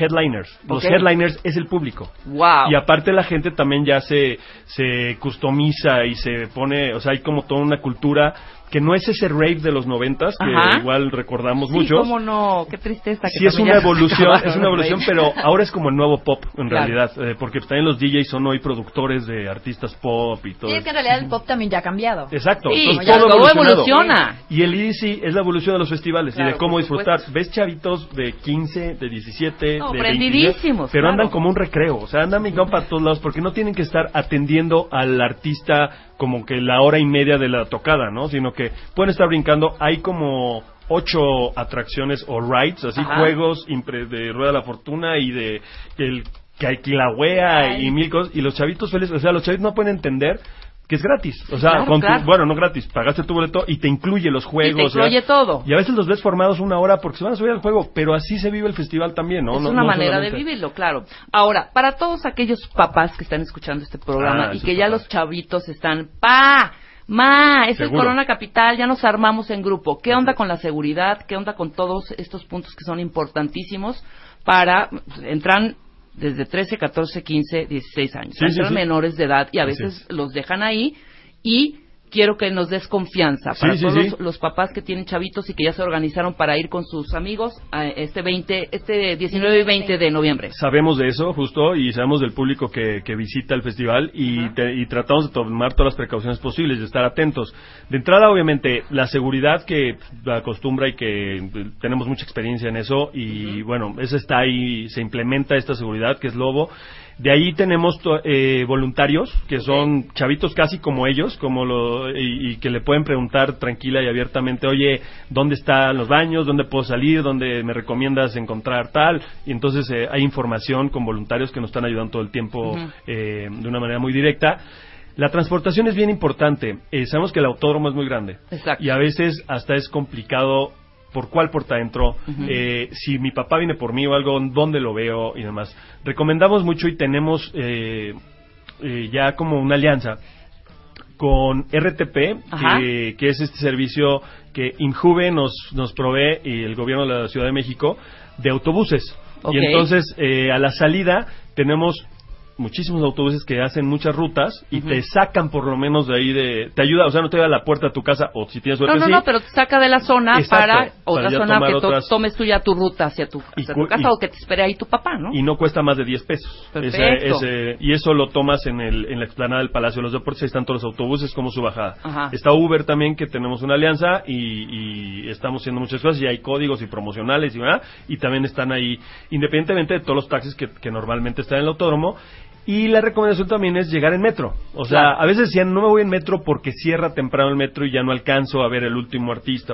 Speaker 3: headliners. Los headliners es el público.
Speaker 2: Wow.
Speaker 3: Y aparte la gente también ya se, se customiza y se pone, o sea, hay como toda una cultura que no es ese rave de los noventas, que
Speaker 2: Ajá.
Speaker 3: igual recordamos
Speaker 2: Sí,
Speaker 3: mucho.
Speaker 2: cómo no, qué tristeza. que
Speaker 3: Sí es una evolución, es una evolución, pero ahora es como el nuevo pop en
Speaker 2: Claro.
Speaker 3: realidad, eh, porque también los DJs son hoy productores de artistas pop y todo.
Speaker 5: Sí, es que en realidad el pop también ya ha cambiado.
Speaker 3: Exacto,
Speaker 2: Sí,
Speaker 3: entonces
Speaker 2: ya
Speaker 3: todo
Speaker 2: evoluciona.
Speaker 3: Y el EDC es la evolución de los festivales
Speaker 2: Claro,
Speaker 3: y de cómo disfrutar.
Speaker 2: supuesto.
Speaker 3: Ves chavitos de 15, de 17,
Speaker 2: No,
Speaker 3: de
Speaker 2: prendidísimos,
Speaker 3: 22, pero
Speaker 2: claro.
Speaker 3: andan como un recreo, o sea, andan brincando para todos lados porque no tienen que estar atendiendo al artista como que la hora y media de la tocada, ¿no? Sino que pueden estar brincando, hay como ocho atracciones o rides, así
Speaker 2: Ajá.
Speaker 3: juegos de Rueda de la Fortuna y de el Caquilahuea y mil cosas. Y los chavitos felices, o sea, los chavitos no pueden entender que es gratis. O sea,
Speaker 2: Claro,
Speaker 3: con tu-
Speaker 2: claro.
Speaker 3: bueno, no gratis, pagaste tu boleto y te incluye los juegos. o sea,
Speaker 2: incluye todo.
Speaker 3: Y a veces los ves formados una hora porque se van a subir al juego, pero así se vive el festival también, ¿no?
Speaker 2: es
Speaker 3: No-
Speaker 2: una
Speaker 3: no
Speaker 2: manera de vivirlo, claro. Ahora, para todos aquellos papás que están escuchando este programa
Speaker 3: Ah,
Speaker 2: y que ya
Speaker 3: papás.
Speaker 2: los chavitos están, pa, ma, es el. Corona Capital, ya nos armamos en grupo. ¿Qué onda con la seguridad? ¿Qué onda con todos estos puntos que son importantísimos para entran desde 13, 14, 15, 16 años,
Speaker 3: Sí, sí,
Speaker 2: entran
Speaker 3: sí.
Speaker 2: menores de edad y a veces
Speaker 3: es.
Speaker 2: los dejan ahí y quiero que nos des confianza para
Speaker 3: sí,
Speaker 2: todos
Speaker 3: sí.
Speaker 2: Los, los papás que tienen chavitos y que ya se organizaron para ir con sus amigos a este 20, este 19 y 20 de noviembre.
Speaker 3: Sabemos de eso, justo, y sabemos del público que, que visita el festival y, te- y tratamos de tomar todas las precauciones posibles, de estar atentos. De entrada, obviamente, la seguridad que acostumbra y que tenemos mucha experiencia en eso y, bueno, eso está ahí, se implementa esta seguridad que es Lobo. De ahí tenemos eh, voluntarios que son chavitos casi como ellos, como lo, y, y que le pueden preguntar tranquila y abiertamente, oye, ¿dónde están los baños? ¿Dónde puedo salir? ¿Dónde me recomiendas encontrar tal? Y entonces eh, hay información con voluntarios que nos están ayudando todo el tiempo eh, de una manera muy directa. La transportación es bien importante. Eh, sabemos que el autódromo es muy grande.
Speaker 2: Exacto.
Speaker 3: Y a veces hasta es complicado por cuál puerta entro, eh, si mi papá viene por mí o algo, dónde lo veo y demás. Recomendamos mucho y tenemos eh, eh, ya como una alianza con RTP, que, que es este servicio que Injuve nos, nos provee y el gobierno de la Ciudad de México de autobuses. Y entonces eh, a la salida tenemos muchísimos autobuses que hacen muchas rutas y te sacan por lo menos de ahí de te ayuda o sea no te lleva a la puerta de tu casa o si tienes
Speaker 2: No,
Speaker 3: suerte
Speaker 2: no,
Speaker 3: sí
Speaker 2: no, pero te saca de la zona
Speaker 3: Exacto,
Speaker 2: para
Speaker 3: para
Speaker 2: otra zona que to-
Speaker 3: otras-
Speaker 2: tomes tú ya tu ruta hacia tu, hacia tu casa
Speaker 3: y-
Speaker 2: o que te espere ahí tu papá, ¿no?
Speaker 3: y no cuesta más de 10 pesos.
Speaker 2: Perfecto.
Speaker 3: Ese- ese- y eso lo tomas en, el, en la explanada del Palacio de los Deportes, ahí están todos los autobuses como su bajada.
Speaker 2: Ajá.
Speaker 3: Está Uber también, que tenemos una alianza y, y estamos haciendo muchas cosas y hay códigos y promocionales y, ¿verdad? y también están ahí, independientemente de todos los taxis que, que normalmente están en el autódromo. Y la recomendación también es llegar en metro. O sea,
Speaker 2: Claro.
Speaker 3: a veces decían, no me voy en metro porque cierra temprano el metro y ya no alcanzo a ver el último artista.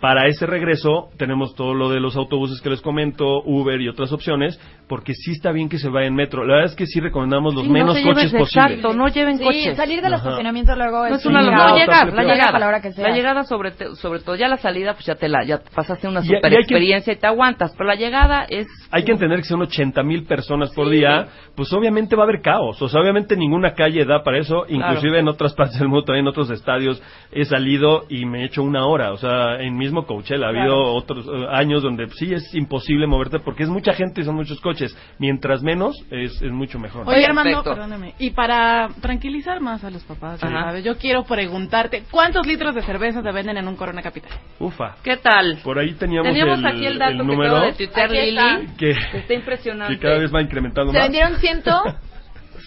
Speaker 3: Para ese regreso tenemos todo lo de los autobuses que les comento, Uber y otras opciones, porque sí está bien que se vaya en metro. La verdad es que sí recomendamos los
Speaker 2: Sí, no
Speaker 3: menos
Speaker 2: se
Speaker 3: coches
Speaker 2: lleven-
Speaker 3: posibles.
Speaker 2: Exacto, no lleven
Speaker 5: Sí,
Speaker 2: coches.
Speaker 5: salir del
Speaker 3: Ajá.
Speaker 5: estacionamiento luego
Speaker 2: No
Speaker 5: es
Speaker 2: una
Speaker 5: un
Speaker 2: no llegar, la llegada.
Speaker 5: la hora que sea.
Speaker 2: La llegada sobre, te- sobre todo, ya la salida pues ya te la, ya pasaste una super
Speaker 3: y hay que-
Speaker 2: experiencia y te aguantas, pero la llegada es...
Speaker 3: Hay que entender que son 80 mil personas por día, pues obviamente va a haber caos. O sea, obviamente ninguna calle da para eso. Inclusive en otras partes del mundo, también en otros estadios, he salido y me he hecho una hora. O sea, en mismo Coachella ha habido otros eh, años donde sí es imposible moverte porque es mucha gente y son muchos coches. Mientras menos, es, es mucho mejor.
Speaker 8: Oye, Armando, perdóname. Y para tranquilizar más a los papás, sabes, yo quiero preguntarte, ¿cuántos litros de cerveza se venden en un Corona Capital?
Speaker 3: Ufa.
Speaker 2: ¿Qué tal?
Speaker 3: Por ahí teníamos,
Speaker 2: Teníamos
Speaker 3: el,
Speaker 2: aquí el dato que
Speaker 3: número
Speaker 2: de tuitear
Speaker 5: Aquí está.
Speaker 2: Lili.
Speaker 3: que,
Speaker 2: Está impresionante.
Speaker 3: que cada vez va incrementando
Speaker 5: Se
Speaker 3: más.
Speaker 5: vendieron ciento... (laughs)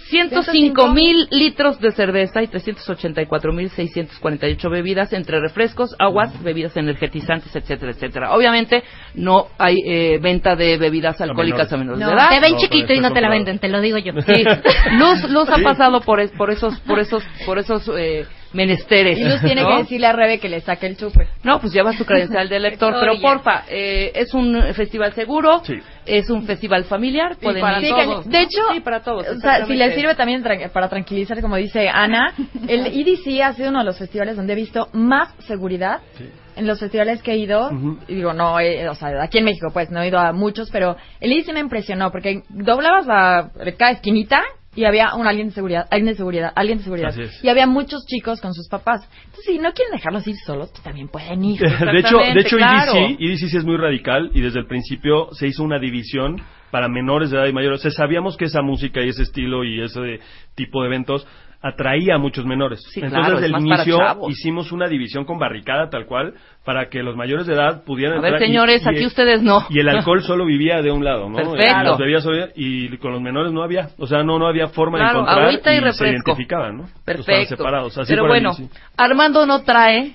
Speaker 2: 105 mil litros de cerveza y 384 mil 648 bebidas entre refrescos, aguas, bebidas energetizantes, etcétera, etcétera. Obviamente no hay eh, venta de bebidas alcohólicas a menores
Speaker 5: No.
Speaker 2: de edad.
Speaker 4: Te ven
Speaker 3: No,
Speaker 4: chiquito y no te la venden, te lo digo yo.
Speaker 2: Sí. (laughs) Luz, Luz
Speaker 3: Sí.
Speaker 2: ha pasado por, es- por esos, por esos, por esos eh, menesteres.
Speaker 5: Y Luz tiene
Speaker 2: ¿no?
Speaker 5: que decirle a Rebe que le saque el chupe.
Speaker 2: No, pues llevas tu credencial de (laughs) lector, pero porfa, eh, es un festival seguro,
Speaker 3: Sí.
Speaker 2: es un festival familiar,
Speaker 8: Y
Speaker 2: pueden
Speaker 8: para
Speaker 2: ir
Speaker 5: Sí,
Speaker 2: todos,
Speaker 5: de
Speaker 2: ¿no?
Speaker 5: hecho,
Speaker 2: sí, para todos.
Speaker 5: o sea, si le
Speaker 2: exactamente.
Speaker 5: sirve también tra- para tranquilizar, como dice Ana, (laughs) el EDC ha sido uno de los festivales donde he visto más seguridad
Speaker 3: Sí.
Speaker 5: en los festivales que he ido. Y digo, no, eh, o sea, aquí en México, pues, no he ido a muchos, pero el EDC me impresionó porque doblabas la, cada esquinita y había un alguien de seguridad, alguien de seguridad, alguien de seguridad. Y había muchos chicos con sus papás. Entonces, si no quieren dejarlos ir solos, pues también pueden ir. (laughs)
Speaker 3: de hecho, de hecho
Speaker 2: claro.
Speaker 3: EDC, EDC sí es muy radical y desde el principio se hizo una división para menores de edad y mayores. O sea, sabíamos que esa música y ese estilo y ese tipo de eventos atraía a muchos menores.
Speaker 2: Sí,
Speaker 3: Entonces,
Speaker 2: claro,
Speaker 3: desde
Speaker 2: es
Speaker 3: el inicio hicimos una división con barricada tal cual para que los mayores de edad pudieran
Speaker 2: A ver,
Speaker 3: entrar y-
Speaker 2: señores,
Speaker 3: y-
Speaker 2: aquí ustedes no.
Speaker 3: Y el alcohol solo vivía de un lado, ¿no?
Speaker 2: Perfecto.
Speaker 3: Y solo- y con los menores no había, o sea, no no había forma
Speaker 2: Claro,
Speaker 3: de encontrar
Speaker 2: agüita y
Speaker 3: se
Speaker 2: refresco.
Speaker 3: identificaban, ¿no? Estaban
Speaker 2: Perfecto.
Speaker 3: separados, así
Speaker 2: Pero bueno. Armando no trae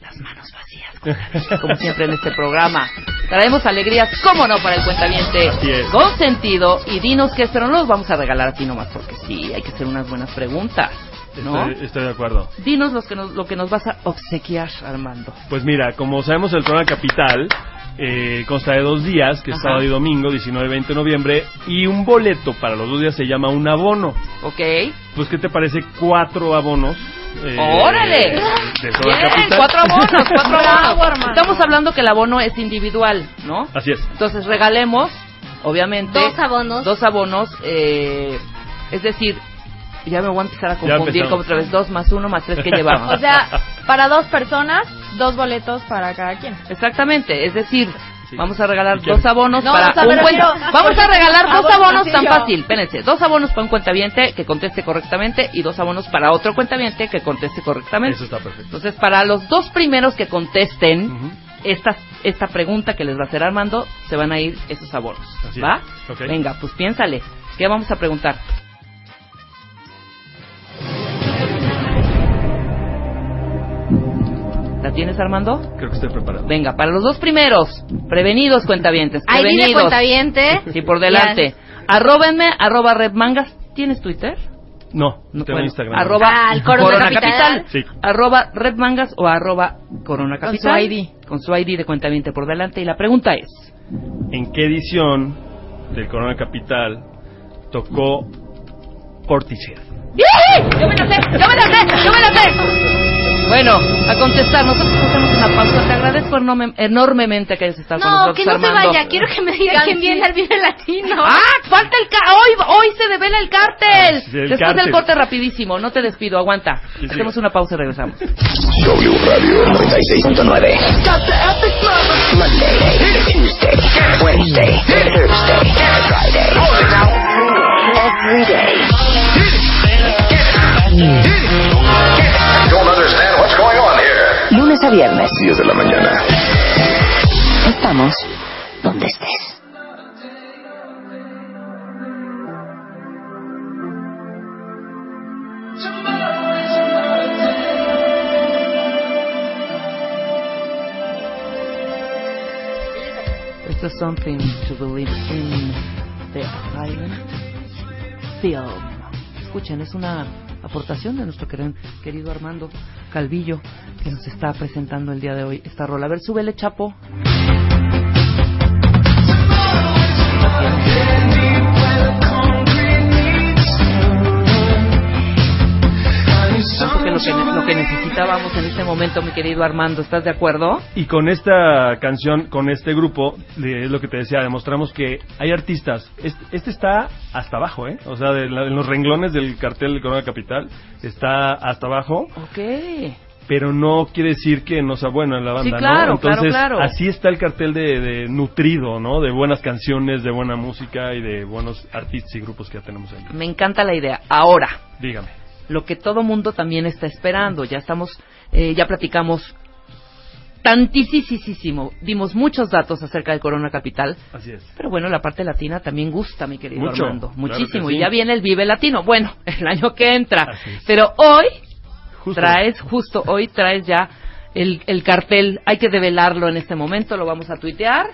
Speaker 2: las manos vacías, (laughs) como- siempre en este programa. Traemos alegrías, cómo no, para el cuentaviente con sentido. Y dinos qué es, pero no los vamos a regalar a ti nomás, porque sí, hay que hacer unas buenas preguntas. ¿no?
Speaker 3: Estoy, estoy de acuerdo.
Speaker 2: Dinos los que nos- lo que nos vas a obsequiar, Armando.
Speaker 3: Pues mira, como sabemos el Corona Capital eh, consta de dos días, que es
Speaker 2: Ajá.
Speaker 3: sábado y domingo, 19 y 20 de noviembre, y un boleto para los dos días se llama un abono.
Speaker 2: ¿Ok?
Speaker 3: Pues, ¿qué te parece? Cuatro abonos. eh,
Speaker 2: ¡Órale!
Speaker 3: De Corona
Speaker 2: Bien,
Speaker 3: Capital.
Speaker 2: cuatro abonos, cuatro (laughs) abonos. Estamos hablando que el abono es individual, ¿no?
Speaker 3: Así es.
Speaker 2: Entonces regalemos, obviamente,
Speaker 4: Dos abonos.
Speaker 2: Dos abonos, eh, es decir, ya me voy a empezar a confundir como otra vez, dos más uno más tres que llevamos. (laughs)
Speaker 5: O sea, para dos personas, dos boletos para cada quien.
Speaker 2: Exactamente, es decir,
Speaker 3: Sí.
Speaker 2: vamos a regalar dos abonos
Speaker 5: No,
Speaker 2: para
Speaker 5: o sea,
Speaker 2: un Vamos a regalar dos
Speaker 5: Abonos
Speaker 2: tan fácil, espérense, dos abonos para un cuentaviente que conteste correctamente y dos abonos para otro cuentaviente que conteste correctamente.
Speaker 3: Eso está perfecto.
Speaker 2: Entonces, para los dos primeros que contesten esta, esta pregunta que les va a hacer Armando, se van a ir esos abonos.
Speaker 3: Así
Speaker 2: ¿Va? Venga, pues piénsale. ¿Qué vamos a preguntar? Tienes, Armando?
Speaker 3: Creo que estoy preparado.
Speaker 2: Venga, para los dos primeros, prevenidos cuentavientes,
Speaker 4: Ahí viene
Speaker 2: prevenidos.
Speaker 4: cuentaviente.
Speaker 2: Sí, por delante. Arróbenme, arroba redmangas. ¿Tienes Twitter?
Speaker 3: No,
Speaker 2: No,
Speaker 3: tengo
Speaker 2: bueno,
Speaker 3: Instagram.
Speaker 2: Arroba
Speaker 4: Ah, el Corona Capital.
Speaker 3: Sí.
Speaker 2: Arroba redmangas o arroba corona
Speaker 5: Con
Speaker 2: capital.
Speaker 5: su ID.
Speaker 2: Con su ID de cuentaviente por delante. Y la pregunta es,
Speaker 3: ¿En qué edición del Corona Capital tocó Portishead?
Speaker 2: ¡Yo me la sé! ¡Yo me la sé! ¡Yo me la sé! Bueno, a contestar, nosotros hacemos una pausa. Te agradezco enorme- enormemente que hayas estado con
Speaker 4: No,
Speaker 2: nosotros,
Speaker 4: que no se
Speaker 2: Armando.
Speaker 4: vaya. Quiero que me diga quién viene al Vive Latino.
Speaker 2: ¡Ah! ¡Falta el ca hoy, hoy se devela el cártel!
Speaker 3: Ah, sí, el
Speaker 2: Después
Speaker 3: cártel.
Speaker 2: del corte rapidísimo, no te despido, aguanta.
Speaker 3: Sí, sí.
Speaker 2: Hacemos una pausa y regresamos.
Speaker 6: W Radio 96.9. Monday, Tuesday, Wednesday, Thursday, Friday. Every day. Lunes a viernes.
Speaker 9: 10 de la mañana.
Speaker 6: Estamos donde estés.
Speaker 2: Esto es Something to Believe in the Silent Film. Escuchen, es una aportación de nuestro querido Armando Calvillo que nos está presentando el día de hoy esta rola. A ver, súbele, Chapo. Lo, que lo que necesitábamos en este momento, mi querido Armando, ¿estás de acuerdo?
Speaker 3: Y con esta canción, con este grupo, de- es lo que te decía, demostramos que hay artistas. Este, este está hasta abajo, ¿eh? O sea, de la- en los renglones del cartel del Corona Capital está hasta abajo,
Speaker 2: Ok.
Speaker 3: pero no quiere decir que no sea bueno en la banda,
Speaker 2: Sí, claro,
Speaker 3: ¿no? Entonces,
Speaker 2: claro, claro.
Speaker 3: así está el cartel de, de nutrido, ¿no? De buenas canciones, de buena música y de buenos artistas y grupos que ya tenemos ahí.
Speaker 2: Me encanta la idea. Ahora,
Speaker 3: Dígame.
Speaker 2: Lo que todo mundo también está esperando. Ya estamos, eh, ya platicamos tantísimo, dimos muchos datos acerca de Corona Capital,
Speaker 3: Así es.
Speaker 2: pero bueno, la parte latina también gusta, mi querido
Speaker 3: Mucho,
Speaker 2: Armando, muchísimo.
Speaker 3: sí.
Speaker 2: Y ya viene el Vive Latino, bueno, (laughs) el año que entra. Pero hoy
Speaker 3: Justo.
Speaker 2: traes, justo hoy traes ya el, el cartel, hay que develarlo en este momento, lo vamos a tuitear.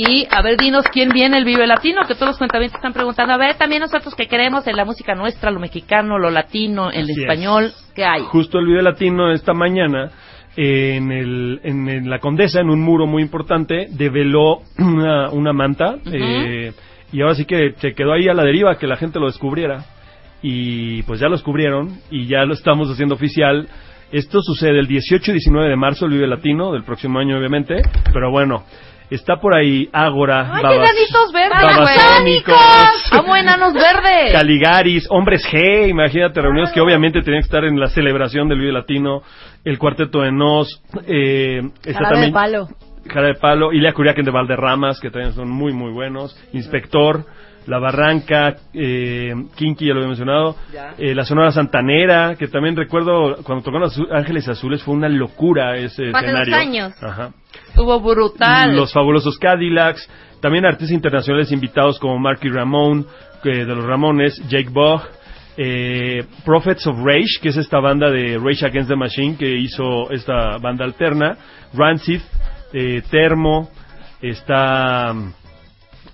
Speaker 2: Y a ver, dinos quién viene el Vive Latino, que todos los cuentavientes están preguntando. A ver, también nosotros que queremos en la música nuestra, lo mexicano, lo latino, el
Speaker 3: Así es.
Speaker 2: español, ¿qué hay?
Speaker 3: Justo el video latino esta mañana en, el, en, en la Condesa, en un muro muy importante, develó una, una manta eh, y ahora sí que se quedó ahí a la deriva que la gente lo descubriera y pues ya lo descubrieron y ya lo estamos haciendo oficial. Esto sucede el 18 y 19 de marzo, el Vive Latino, del próximo año obviamente, pero bueno, está por ahí Ágora,
Speaker 2: ¡Ay,
Speaker 3: Babas-
Speaker 2: enanitos verdes. ¡Amo enanos (laughs) verdes!
Speaker 3: Caligaris, Hombres G, imagínate reunidos que obviamente tenían que estar en la celebración del Vive Latino, el Cuarteto de Nos, eh, está
Speaker 5: Jarabe
Speaker 3: también
Speaker 5: de palo.
Speaker 3: Jarabe de Palo, Ilia Curiaquen de Valderramas, que también son muy muy buenos, Inspector, La Barranca, eh, Kinky, ya lo había mencionado, eh, la Sonora Santanera, que también recuerdo cuando tocaron Azu- Ángeles Azules fue una locura ese
Speaker 4: Hace dos
Speaker 3: escenario.
Speaker 4: años.
Speaker 3: Ajá.
Speaker 2: Estuvo brutal.
Speaker 3: Los fabulosos Cadillacs, también artistas internacionales invitados como Marky Ramone, que de los Ramones, Jake Bogg, eh, Prophets of Rage, que es esta banda de Rage Against the Machine que hizo esta banda alterna, Rancid, eh, Termo, está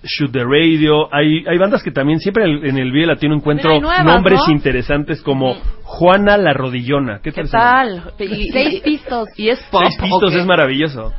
Speaker 3: Shoot the Radio. Hay, hay bandas que también siempre en el, en el Vive Latino encuentro
Speaker 2: Mira, hay nuevas,
Speaker 3: nombres
Speaker 2: ¿no?
Speaker 3: interesantes como Juana la Rodillona. ¿Qué,
Speaker 2: ¿Qué
Speaker 3: tal?
Speaker 2: Y,
Speaker 5: Seis pistos.
Speaker 2: Y es pop.
Speaker 3: Seis pistos es maravilloso.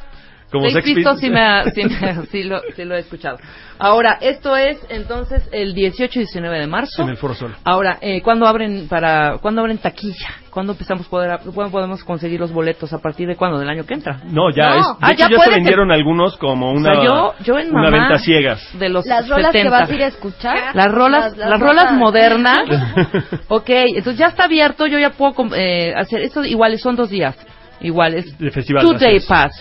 Speaker 3: Como Sex Pistols.
Speaker 2: sí, me, ha- sí, me- sí lo, sí lo he escuchado. Ahora, esto es entonces el 18 y 19 de marzo.
Speaker 3: En el Foro Sol.
Speaker 2: Ahora, eh, ¿cuándo abren para cuándo abren taquilla? ¿Cuándo empezamos a poder cuándo podemos conseguir los boletos a partir de cuándo del año que entra?
Speaker 3: No, ya
Speaker 2: No.
Speaker 3: es. De
Speaker 2: Ah,
Speaker 3: hecho,
Speaker 2: ya
Speaker 3: ya, se vendieron algunos como una,
Speaker 2: o sea, yo yo en
Speaker 3: una
Speaker 2: mamá
Speaker 3: venta ciegas.
Speaker 2: de los
Speaker 5: Las rolas
Speaker 2: 70.
Speaker 5: que vas a ir a escuchar.
Speaker 2: Las rolas, las, rolas modernas. (laughs) ok, entonces ya está abierto, yo ya puedo eh, hacer, esto igual son dos días. Igual es
Speaker 3: De festival.
Speaker 2: Two Day
Speaker 3: es,
Speaker 2: Pass.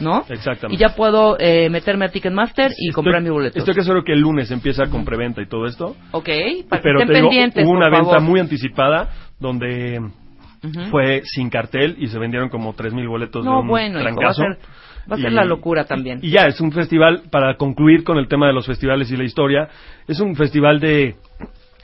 Speaker 2: ¿no?
Speaker 3: Exactamente.
Speaker 2: Y ya puedo eh, meterme a Ticketmaster y comprar mi boleto.
Speaker 3: Estoy que seguro que el lunes empieza con preventa y todo esto.
Speaker 2: Ok, para que
Speaker 3: Pero
Speaker 2: estén
Speaker 3: te digo,
Speaker 2: pendientes,
Speaker 3: hubo una
Speaker 2: por
Speaker 3: venta
Speaker 2: favor.
Speaker 3: muy anticipada donde
Speaker 2: Ujú.
Speaker 3: fue sin cartel y se vendieron como 3.000 boletos de
Speaker 2: No,
Speaker 3: un
Speaker 2: bueno, hijo, va a
Speaker 3: trancazo.
Speaker 2: ser, va a ser
Speaker 3: Y-
Speaker 2: la locura también.
Speaker 3: Y ya, es un festival, para concluir con el tema de los festivales y la historia, es un festival de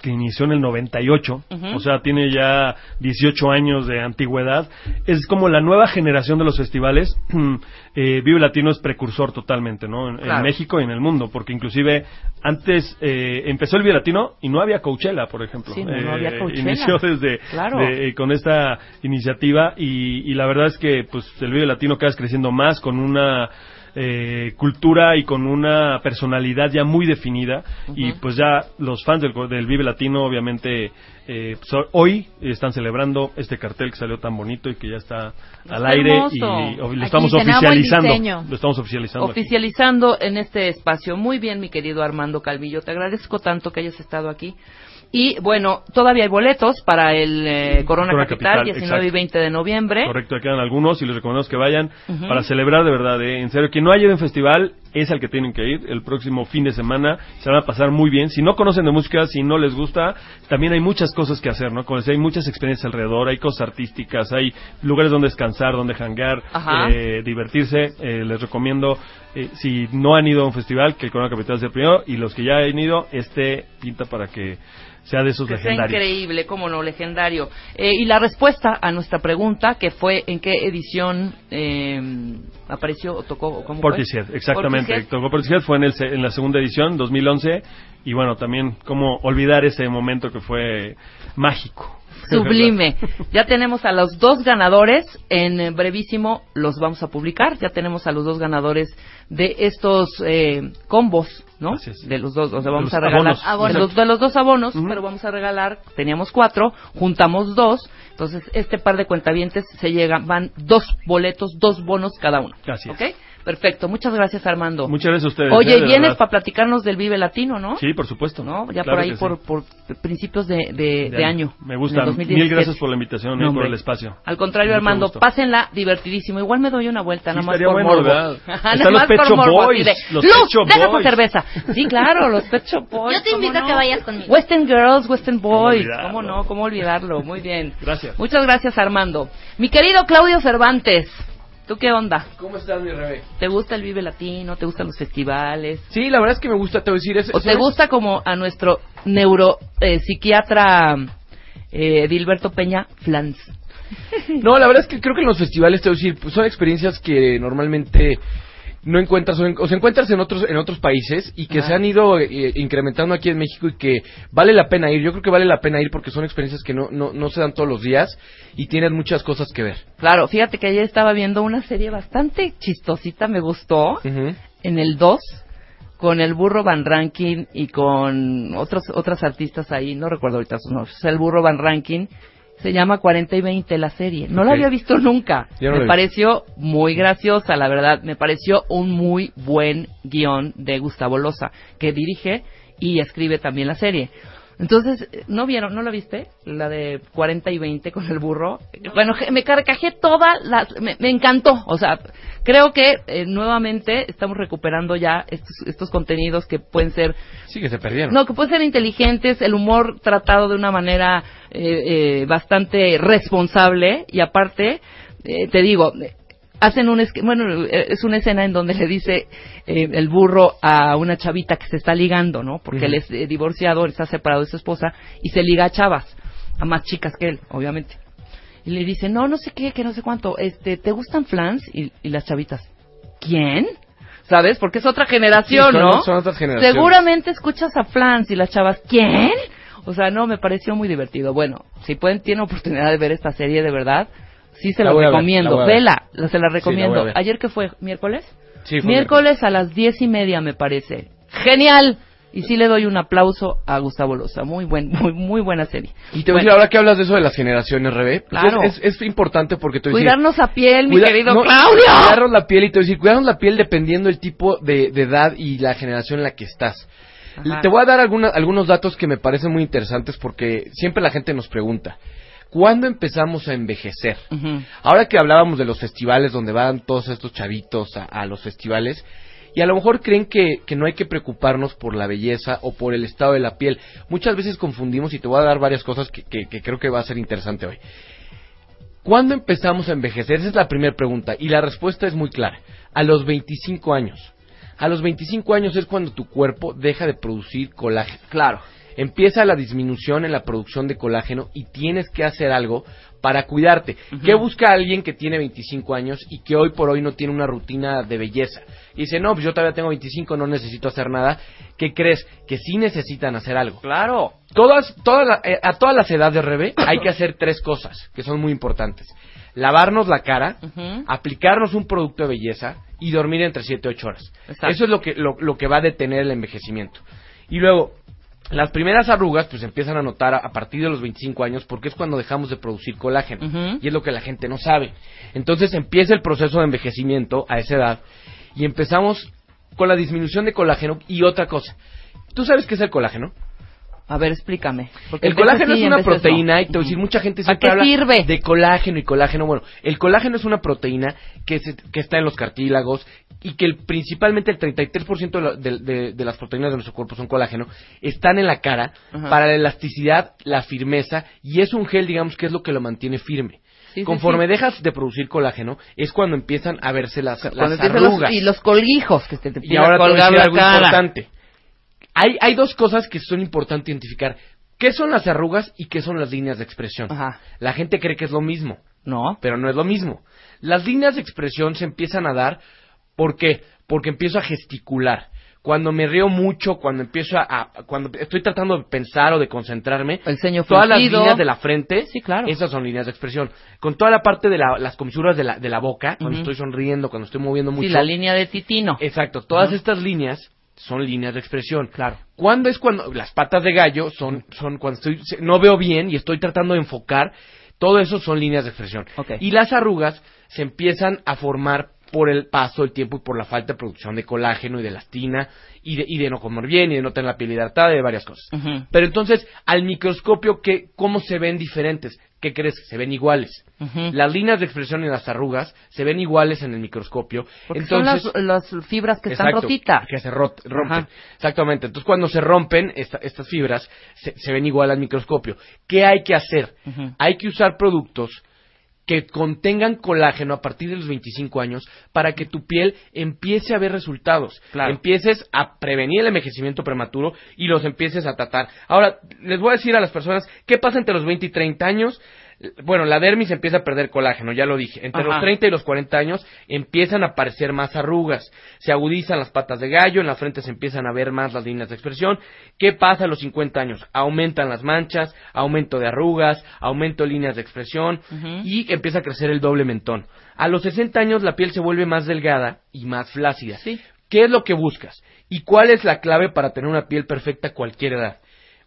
Speaker 3: que inició en el 98,
Speaker 2: Ujú.
Speaker 3: o sea, tiene ya 18 años de antigüedad. Es como la nueva generación de los festivales. (clears throat) eh, Vive Latino es precursor totalmente, ¿no? En. México y en el mundo, porque inclusive antes eh, empezó el Vive Latino y no había Coachella, por ejemplo.
Speaker 2: Sí, no, no había
Speaker 3: Eh,
Speaker 2: Coachella.
Speaker 3: Inició desde
Speaker 2: Claro.
Speaker 3: de- eh, con esta iniciativa y, y la verdad es que pues el Vive Latino cada vez creciendo más con una eh, cultura y con una personalidad ya muy definida y pues ya los fans del, del Vive Latino obviamente eh, pues, ho- hoy están celebrando este cartel que salió tan bonito y que ya está al aire y lo estamos
Speaker 5: dice, "Ah, buen
Speaker 3: oficializando
Speaker 5: diseño".
Speaker 3: lo estamos oficializando aquí.
Speaker 2: oficializando en este espacio. Muy bien, mi querido Armando Calvillo. Te agradezco tanto que hayas estado aquí. Y bueno, todavía hay boletos para el eh, Corona,
Speaker 3: Corona
Speaker 2: Capital,
Speaker 3: Capital,
Speaker 2: 19 y
Speaker 3: exacto.
Speaker 2: 20 de noviembre.
Speaker 3: Correcto, quedan algunos y les recomendamos que vayan para celebrar de verdad. ¿eh? En serio, quien no haya ido a un festival es al que tienen que ir el próximo fin de semana. Se van a pasar muy bien. Si no conocen de música, si no les gusta, también hay muchas cosas que hacer, ¿no? Como decía, hay muchas experiencias alrededor, hay cosas artísticas, hay lugares donde descansar, donde hangar, eh, divertirse. Eh, les recomiendo, eh, si no han ido a un festival, que el Corona Capital sea el primero. Y los que ya han ido, este pinta para que sea de esos
Speaker 2: Que sea
Speaker 3: legendarios.
Speaker 2: increíble, cómo no, legendario. Eh, y la respuesta a nuestra pregunta, que fue en qué edición eh, apareció o tocó, o cómo fue?
Speaker 3: Portishead, exactamente. Tocó fue en, el, se- en la segunda edición, 2011, y bueno, también cómo olvidar ese momento que fue mágico.
Speaker 2: Sublime. (laughs) Ya tenemos a los dos ganadores. En eh, brevísimo los vamos a publicar. Ya tenemos a los dos ganadores de estos eh, combos, ¿no? De los dos. O sea, vamos
Speaker 3: los
Speaker 2: a regalar.
Speaker 3: abonos.
Speaker 2: De, los, de los dos abonos, pero vamos a regalar. Teníamos cuatro, juntamos dos. Entonces, este par de cuentavientes se llegan. Van dos boletos, dos bonos cada uno.
Speaker 3: Así es.
Speaker 2: Perfecto. Muchas gracias, Armando.
Speaker 3: Muchas gracias a ustedes.
Speaker 2: Oye,
Speaker 3: eh,
Speaker 2: vienes para platicarnos del Vive Latino, ¿no?
Speaker 3: Sí, por supuesto.
Speaker 2: ¿no? Ya
Speaker 3: Claro
Speaker 2: por ahí,
Speaker 3: sí.
Speaker 2: por, principios de, de, de año.
Speaker 3: Me gusta.
Speaker 2: el
Speaker 3: Mil
Speaker 2: 2017.
Speaker 3: gracias por la invitación y
Speaker 2: No,
Speaker 3: por el espacio.
Speaker 2: Al contrario,
Speaker 3: Mucho
Speaker 2: Armando,
Speaker 3: gusto.
Speaker 2: pásenla divertidísimo. Igual me doy una vuelta,
Speaker 3: Sí,
Speaker 2: nada más por
Speaker 3: bueno,
Speaker 2: morbo. (laughs)
Speaker 3: Están los
Speaker 2: morbo,
Speaker 3: Boys,
Speaker 2: de,
Speaker 3: los
Speaker 2: ¡Luz,
Speaker 3: Pet Shop
Speaker 2: deja tu
Speaker 3: Boys".
Speaker 2: cerveza! Sí, claro, los Pet Shop Boys.
Speaker 4: Yo te
Speaker 2: ¿cómo
Speaker 4: invito a
Speaker 2: no?
Speaker 4: que vayas conmigo.
Speaker 2: Western Girls, Western Boys. ¿Cómo no? ¿Cómo olvidarlo? Muy bien.
Speaker 3: Gracias.
Speaker 2: Muchas gracias, Armando. Mi querido Claudio Cervantes, ¿tú qué onda?
Speaker 10: ¿Cómo estás, mi Rebe?
Speaker 2: ¿Te gusta el Vive Latino? ¿Te gustan los festivales?
Speaker 10: Sí, la verdad es que me gusta, te voy a decir, es,
Speaker 2: ¿O te gusta como a nuestro neuropsiquiatra eh, Dilberto Peña Flans?
Speaker 10: No, la verdad es que creo que en los festivales, te voy a decir, pues, son experiencias que normalmente no encuentras o, en- o se encuentras en otros en otros países y que
Speaker 2: Ajá.
Speaker 10: se han ido eh, incrementando aquí en México y que vale la pena ir. Yo creo que vale la pena ir porque son experiencias que no, no, no se dan todos los días y tienen muchas cosas que ver.
Speaker 2: Claro, fíjate que ayer estaba viendo una serie bastante chistosita, me gustó, en el 2, con el burro Van Rankin y con otros otras artistas ahí, no recuerdo ahorita sus nombres, es el burro Van Rankin, se llama 40 y 20 la serie, no la había visto nunca,
Speaker 10: no
Speaker 2: me
Speaker 10: vi.
Speaker 2: pareció muy graciosa, la verdad, me pareció un muy buen guion de Gustavo Loza, que dirige y escribe también la serie. Entonces, ¿no vieron? ¿No la viste? La de 40 y 20 con el burro. Bueno, me carcajé toda la... Me, me encantó. O sea, creo que eh, nuevamente estamos recuperando ya estos, estos contenidos que pueden ser...
Speaker 10: Sí, que se perdieron.
Speaker 2: No, que pueden ser inteligentes, el humor tratado de una manera eh, eh, bastante responsable y aparte, eh, te digo, hacen un bueno eh, es una escena en donde le dice eh, el burro a una chavita que se está ligando no porque él es eh, divorciado él está separado de su esposa y se liga a chavas a más chicas que él obviamente y le dice no no sé qué que no sé cuánto este te gustan flans y, y las chavitas quién ¿Sabes? Porque es otra generación,
Speaker 10: Sí, son-
Speaker 2: ¿no?
Speaker 10: son otras generaciones.
Speaker 2: Seguramente escuchas a Flans y las chavas, ¿quién? O sea, no, me pareció muy divertido. Bueno, si pueden, tienen oportunidad de ver esta serie de verdad, sí se
Speaker 10: La
Speaker 2: la,
Speaker 10: ver,
Speaker 2: recomiendo.
Speaker 10: la ver.
Speaker 2: Vela, la- se la recomiendo. ¿Ayer qué fue? ¿Miércoles?
Speaker 10: Sí, fue
Speaker 2: Miércoles a las diez y media, me parece. ¡Genial! Y sí le doy un aplauso a Gustavo Loza. Muy buen, muy, muy buena serie.
Speaker 10: Y te voy a decir, ahora que hablas de eso de las generaciones, Rebe, pues
Speaker 2: Claro.
Speaker 10: es, importante porque te voy a decir,
Speaker 2: cuidarnos a piel, mi
Speaker 10: cuida-
Speaker 2: querido
Speaker 10: no,
Speaker 2: Claudio.
Speaker 10: Cuidarnos la piel y te voy a decir, cuidarnos la piel dependiendo del tipo de, de edad y la generación en la que estás.
Speaker 2: Ajá.
Speaker 10: Te voy a dar alguna- algunos datos que me parecen muy interesantes porque siempre la gente nos pregunta, ¿cuándo empezamos a envejecer? Ahora que hablábamos de los festivales donde van todos estos chavitos a, a los festivales, y a lo mejor creen que, que no hay que preocuparnos por la belleza o por el estado de la piel. Muchas veces confundimos y te voy a dar varias cosas que, que- que creo que va a ser interesante hoy. ¿Cuándo empezamos a envejecer? Esa es la primera pregunta y la respuesta es muy clara. A los 25 años. A los 25 años es cuando tu cuerpo deja de producir colágeno.
Speaker 2: Claro.
Speaker 10: Empieza la disminución en la producción de colágeno y tienes que hacer algo para cuidarte. ¿Qué busca alguien que tiene 25 años y que hoy por hoy no tiene una rutina de belleza? Y dice, no, pues yo todavía tengo 25, no necesito hacer nada. ¿Qué crees? Que sí necesitan hacer algo.
Speaker 2: Claro.
Speaker 10: Todas, todas la- eh, a todas las edades, Rebe, hay que hacer tres cosas que son muy importantes. Lavarnos la cara, aplicarnos un producto de belleza y dormir entre 7 y 8 horas.
Speaker 2: Exacto.
Speaker 10: Eso es lo que, lo, lo que va a detener el envejecimiento. Y luego, las primeras arrugas pues empiezan a notar a, a partir de los 25 años porque es cuando dejamos de producir colágeno. Y es lo que la gente no sabe. Entonces empieza el proceso de envejecimiento a esa edad y empezamos con la disminución de colágeno y otra cosa. ¿Tú sabes qué es el colágeno?
Speaker 2: A ver, explícame. Porque
Speaker 10: El
Speaker 2: a
Speaker 10: colágeno es
Speaker 2: a
Speaker 10: una proteína y te voy a decir, mucha gente
Speaker 2: ¿Para
Speaker 10: siempre
Speaker 2: qué
Speaker 10: habla
Speaker 2: sirve?
Speaker 10: de colágeno y colágeno. Bueno, el colágeno es una proteína que, se- que está en los cartílagos y que el- principalmente el 33% de, la- de- de- de las proteínas de nuestro cuerpo son colágeno, están en la cara
Speaker 2: Ajá.
Speaker 10: para la elasticidad, la firmeza y es un gel, digamos, que es lo que lo mantiene firme.
Speaker 2: Sí,
Speaker 10: Conforme
Speaker 2: sí.
Speaker 10: dejas de producir colágeno es cuando empiezan a verse las,
Speaker 2: los-
Speaker 10: arrugas.
Speaker 2: y los colguijos que se te
Speaker 10: Y ahora te voy a decir algo
Speaker 2: cara.
Speaker 10: importante. Hay, hay dos cosas que son importantes identificar. ¿Qué son las arrugas y qué son las líneas de expresión?
Speaker 2: Ajá.
Speaker 10: La gente cree que es lo mismo,
Speaker 2: No.
Speaker 10: pero no es lo mismo. Las líneas de expresión se empiezan a dar, ¿por qué? Porque empiezo a gesticular. Cuando me río mucho, cuando empiezo a, a- cuando estoy tratando de pensar o de concentrarme,
Speaker 2: El ceño
Speaker 10: todas las
Speaker 2: fruncido.
Speaker 10: líneas de la frente,
Speaker 2: Sí, claro.
Speaker 10: esas son líneas de expresión. Con toda la parte de la- las comisuras de la, de la boca, cuando
Speaker 2: Ujú.
Speaker 10: estoy sonriendo, cuando estoy moviendo mucho,
Speaker 2: Sí, la línea de titino.
Speaker 10: Exacto, todas
Speaker 2: Ajá.
Speaker 10: estas líneas son líneas de expresión.
Speaker 2: Claro.
Speaker 10: ¿Cuándo es cuando las patas de gallo son son cuando estoy se- no veo bien y estoy tratando de enfocar? Todo eso son líneas de expresión.
Speaker 2: Ok.
Speaker 10: Y las arrugas se empiezan a formar por el paso del tiempo y por la falta de producción de colágeno y de elastina y de, y de no comer bien y de no tener la piel hidratada y de varias cosas. Pero entonces, al microscopio, ¿qué, ¿cómo se ven diferentes? ¿Qué crees? Se ven iguales. Las líneas de expresión y las arrugas se ven iguales en el microscopio.
Speaker 2: Porque
Speaker 10: entonces,
Speaker 2: son las, las fibras que están rotitas.
Speaker 10: Que se rot- rompen.
Speaker 2: Ajá.
Speaker 10: Exactamente. Entonces, cuando se rompen esta- estas fibras, se, se ven igual al microscopio. ¿Qué hay que hacer? Hay que usar productos que contengan colágeno a partir de los 25 años para que tu piel empiece a ver resultados.
Speaker 2: Claro.
Speaker 10: Empieces a prevenir el envejecimiento prematuro y los empieces a tratar. Ahora, les voy a decir a las personas, ¿qué pasa entre los 20 y 30 años? Bueno, la dermis empieza a perder colágeno, ya lo dije. Entre
Speaker 2: Ajá.
Speaker 10: los 30 y los 40 años empiezan a aparecer más arrugas, se agudizan las patas de gallo, en la frente se empiezan a ver más las líneas de expresión. ¿Qué pasa a los 50 años? Aumentan las manchas, aumento de arrugas, aumento de líneas de expresión y empieza a crecer el doble mentón. A los 60 años la piel se vuelve más delgada y más flácida.
Speaker 2: Sí.
Speaker 10: ¿Qué es lo que buscas? ¿Y cuál es la clave para tener una piel perfecta a cualquier edad?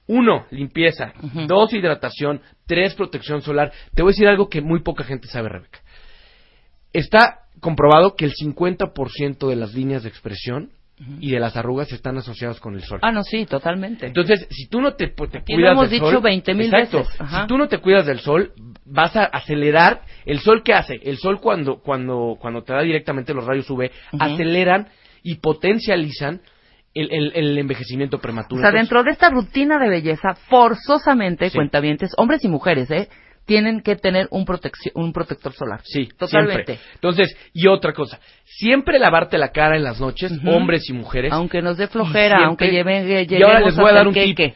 Speaker 10: Uno, limpieza. Dos, hidratación. Tres, protección solar. Te voy a decir algo que muy poca gente sabe, Rebeca. Está comprobado que el 50% de las líneas de expresión y de las arrugas están asociadas con el sol.
Speaker 2: Ah, no, sí, totalmente.
Speaker 10: Entonces, si tú no te, te
Speaker 2: Aquí lo
Speaker 10: cuidas
Speaker 2: hemos
Speaker 10: del
Speaker 2: dicho
Speaker 10: sol,
Speaker 2: 20,000
Speaker 10: exacto,
Speaker 2: veces, ajá.
Speaker 10: si tú no te cuidas del sol, vas a acelerar el sol qué hace? El sol cuando cuando cuando te da directamente los rayos UV, aceleran y potencializan el, el- el envejecimiento
Speaker 2: o
Speaker 10: prematuro.
Speaker 2: sea,
Speaker 10: Entonces,
Speaker 2: dentro de esta rutina de belleza, forzosamente,
Speaker 10: Sí.
Speaker 2: cuentavientes, hombres y mujeres, ¿eh? Tienen que tener un, un protector solar.
Speaker 10: Sí,
Speaker 2: totalmente.
Speaker 10: siempre. Entonces, y otra cosa, siempre lavarte la cara en las noches, hombres y mujeres.
Speaker 2: Aunque nos dé flojera,
Speaker 10: siempre-
Speaker 2: aunque lleven, eh,
Speaker 10: Y ahora les voy a dar un tip.
Speaker 2: queque.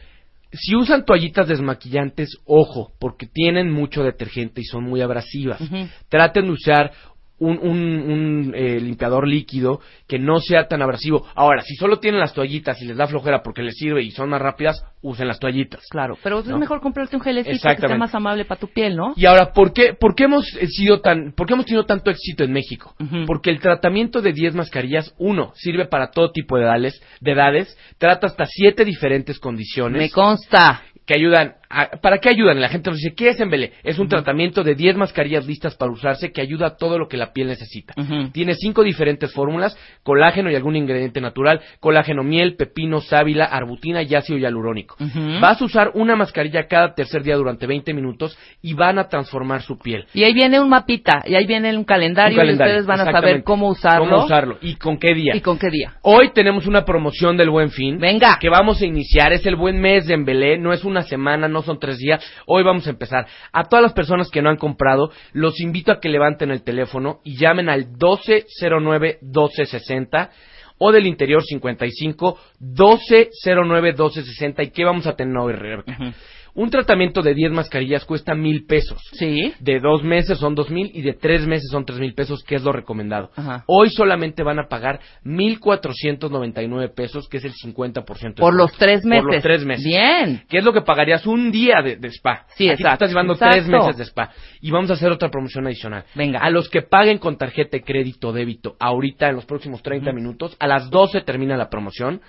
Speaker 10: Si usan toallitas desmaquillantes, ojo, porque tienen mucho detergente y son muy abrasivas. Traten de usar un, un, un, eh, limpiador líquido que no sea tan abrasivo. Ahora, si solo tienen las toallitas y les da flojera porque les sirve y son más rápidas, usen las toallitas.
Speaker 2: Claro, pero
Speaker 10: ¿No?
Speaker 2: es mejor comprarte un gelecito que sea más amable para tu piel, ¿no?
Speaker 10: Y ahora, ¿por qué, por qué hemos eh, sido tan, por qué hemos tenido tanto éxito en México? Porque el tratamiento de 10 mascarillas, uno, sirve para todo tipo de edades, de edades, trata hasta siete diferentes condiciones.
Speaker 2: Me consta.
Speaker 10: que ayudan. A- ¿Para qué ayudan? La gente nos dice, ¿qué es Embele? Es un tratamiento de 10 mascarillas listas para usarse que ayuda a todo lo que la piel necesita. Tiene cinco diferentes fórmulas, colágeno y algún ingrediente natural, colágeno miel, pepino, sábila, arbutina y ácido hialurónico. Vas a usar una mascarilla cada tercer día durante 20 minutos y van a transformar su piel.
Speaker 2: Y ahí viene un mapita, y ahí viene un calendario,
Speaker 10: Un calendario,
Speaker 2: y ustedes van a saber cómo usarlo.
Speaker 10: Cómo usarlo y con qué día.
Speaker 2: ¿Y con qué día?
Speaker 10: Hoy tenemos una promoción del Buen Fin.
Speaker 2: Venga.
Speaker 10: Que vamos a iniciar. Es el buen mes de Embelé. No es una semana, no son tres días. Hoy vamos a empezar. A todas las personas que no han comprado, los invito a que levanten el teléfono y llamen al 1209-1260 o del interior 55 1209-1260. ¿Y qué vamos a tener hoy, Rebeca? Un tratamiento de 10 mascarillas cuesta mil pesos.
Speaker 2: Sí.
Speaker 10: De dos meses son dos mil y de tres meses son tres mil pesos, que es lo recomendado.
Speaker 2: Ajá.
Speaker 10: Hoy solamente van a pagar mil cuatrocientos noventa y nueve pesos, que es el 50% de
Speaker 2: Por los tres meses.
Speaker 10: Por los tres meses.
Speaker 2: Bien.
Speaker 10: Que es lo que pagarías un día de, de spa.
Speaker 2: Sí,
Speaker 10: Aquí te
Speaker 2: exacto.
Speaker 10: estás llevando
Speaker 2: Exacto.
Speaker 10: tres meses de spa. Y vamos a hacer otra promoción adicional.
Speaker 2: Venga.
Speaker 10: A los que paguen con tarjeta de crédito débito ahorita en los próximos 30 minutos, a las 12 termina la promoción.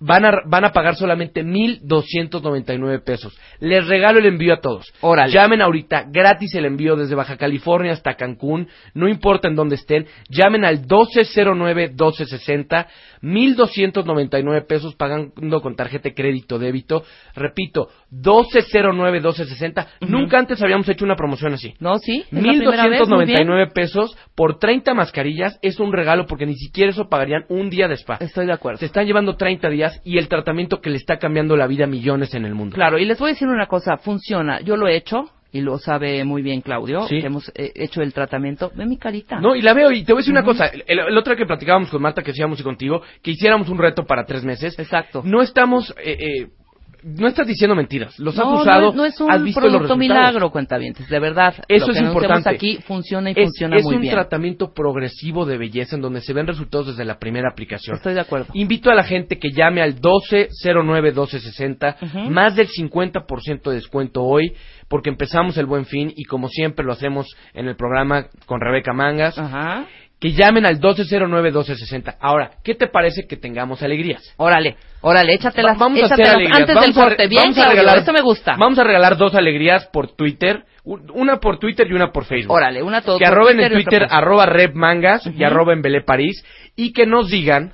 Speaker 10: Van a, van a pagar solamente 1,299 pesos. Les regalo el envío a todos.
Speaker 2: Órale.
Speaker 10: Llamen ahorita, gratis el envío desde Baja California hasta Cancún, no importa en dónde estén. Llamen al 1209-1260, 1,299 pesos pagando con tarjeta de crédito débito. Repito, 1209-1260. Nunca antes habíamos hecho una promoción así.
Speaker 2: ¿No? Sí. es la primera vez, muy bien.
Speaker 10: 1,299 pesos por 30 mascarillas es un regalo porque ni siquiera eso pagarían un día de spa.
Speaker 2: Estoy de acuerdo.
Speaker 10: Se están llevando 30 días y el tratamiento que le está cambiando la vida a millones en el mundo.
Speaker 2: Claro, y les voy a decir una cosa, funciona. Yo lo he hecho, y lo sabe muy bien Claudio,
Speaker 10: Sí.
Speaker 2: que hemos eh, hecho el tratamiento. Ve mi carita.
Speaker 10: No, y la veo, y te voy a decir una cosa. El, el otro que platicábamos con Marta, que hacíamos y contigo, que hiciéramos un reto para tres meses.
Speaker 2: Exacto.
Speaker 10: No estamos, eh, eh, no estás diciendo mentiras. Los has
Speaker 2: no,
Speaker 10: usado.
Speaker 2: no, es- no es un
Speaker 10: has visto los
Speaker 2: producto
Speaker 10: resultados.
Speaker 2: milagro, cuentavientes, de verdad.
Speaker 10: Eso
Speaker 2: Lo
Speaker 10: es
Speaker 2: que anunciamos
Speaker 10: importante.
Speaker 2: aquí funciona y
Speaker 10: Es,
Speaker 2: funciona
Speaker 10: es
Speaker 2: muy
Speaker 10: un
Speaker 2: bien.
Speaker 10: tratamiento progresivo de belleza en donde se ven resultados desde la primera aplicación.
Speaker 2: Estoy de acuerdo.
Speaker 10: Invito a la gente que llame al 1209-1260,
Speaker 2: Ujú.
Speaker 10: más del 50% de descuento hoy, porque empezamos el buen fin y como siempre lo hacemos en el programa con Rebeca Mangas,
Speaker 2: Ajá.
Speaker 10: Que llamen al 1209-1260. Ahora, ¿qué te parece que tengamos alegrías?
Speaker 2: Órale, órale, échatelas,
Speaker 10: Va- vamos a hacer
Speaker 2: échatelas
Speaker 10: alegrías.
Speaker 2: antes
Speaker 10: Vamos
Speaker 2: del corte. Bien,
Speaker 10: vamos a regalar-
Speaker 2: esto me gusta.
Speaker 10: Vamos a regalar dos alegrías por Twitter, una por Twitter y una por Facebook.
Speaker 2: Órale, una todo
Speaker 10: que
Speaker 2: por
Speaker 10: arroben en
Speaker 2: Twitter y
Speaker 10: arroba Rep Mangas y arroba en Belé París y que nos digan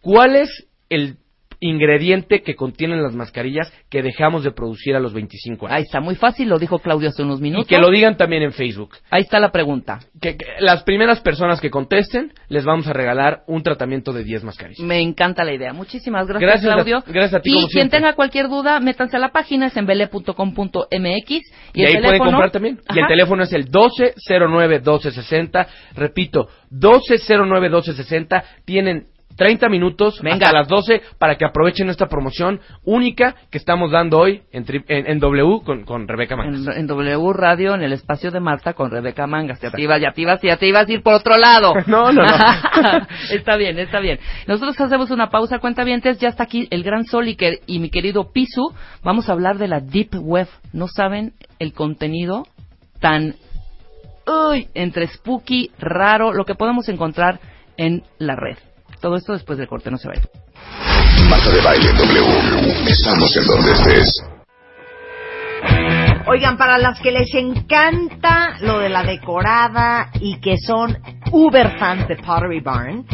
Speaker 10: cuál es el ingrediente que contienen las mascarillas que dejamos de producir a los 25 años.
Speaker 2: Ahí está, muy fácil, lo dijo Claudio hace unos
Speaker 10: y
Speaker 2: minutos.
Speaker 10: que lo digan también en Facebook.
Speaker 2: Ahí está la pregunta.
Speaker 10: Que, que las primeras personas que contesten les vamos a regalar un tratamiento de 10 mascarillas.
Speaker 2: Me encanta la idea. Muchísimas gracias,
Speaker 10: Gracias a-
Speaker 2: Claudio.
Speaker 10: gracias a ti,
Speaker 2: Y
Speaker 10: como
Speaker 2: quien
Speaker 10: siempre.
Speaker 2: tenga cualquier duda, métanse a la página, es en bele.com.mx. Y,
Speaker 10: Y, ahí pueden comprar también. Y el teléfono es el 1209-1260. Repito, 1209-1260. Tienen 30 minutos
Speaker 2: Venga.
Speaker 10: hasta las 12 para que aprovechen esta promoción única que estamos dando hoy en, tri- en, en W con, con Rebeca Mangas.
Speaker 2: En, en W Radio, en el espacio de Marta con Rebeca Mangas. Ya te ibas, ya te ibas, ya te ibas a ir por otro lado. (laughs)
Speaker 10: No, no, no. (laughs)
Speaker 2: está bien, está bien. Nosotros hacemos una pausa, cuentavientes. Ya está aquí el gran Sol y, que- y mi querido Pisu. Vamos a hablar de la Deep Web. No saben el contenido tan uy, entre spooky, raro, lo que podemos encontrar en la red. Todo esto después del corte, no se vayan.
Speaker 1: Marta de Baile W. Estamos en donde estés.
Speaker 11: Oigan, para las que les encanta lo de la decorada y que son uber fans de Pottery Barn,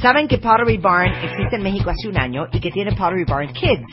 Speaker 11: saben que Pottery Barn existe en México hace un año y que tiene Pottery Barn Kids.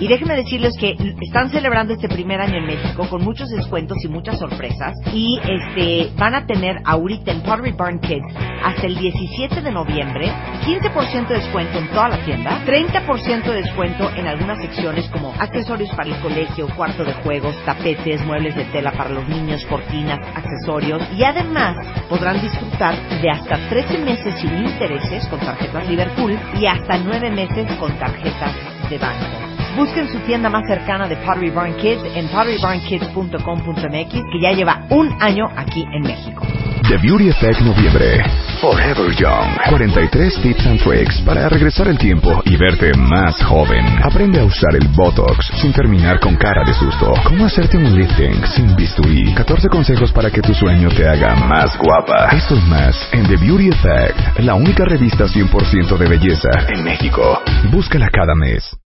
Speaker 11: Y déjenme decirles que están celebrando este primer año en México con muchos descuentos y muchas sorpresas. Y este van a tener ahorita en Pottery Barn Kids hasta el 17 de noviembre 15% de descuento en toda la tienda, 30% de descuento en algunas secciones como accesorios para el colegio, cuarto de juegos, tapetes, muebles de tela para los niños, cortinas, accesorios. Y además podrán disfrutar de hasta 13 meses sin intereses con tarjetas Liverpool y hasta 9 meses con tarjetas de banco. Busquen su tienda más cercana de Pottery Barn Kids en potterybarnkids.com.mx que ya lleva un año aquí en México.
Speaker 1: The Beauty Effect Noviembre. Forever Young. 43 tips and tricks para regresar el tiempo y verte más joven. Aprende a usar el Botox sin terminar con cara de susto. Cómo hacerte un lifting sin bisturí. 14 consejos para que tu sueño te haga más guapa. Esto y más en The Beauty Effect, la única revista 100% de belleza en México. Búscala cada mes.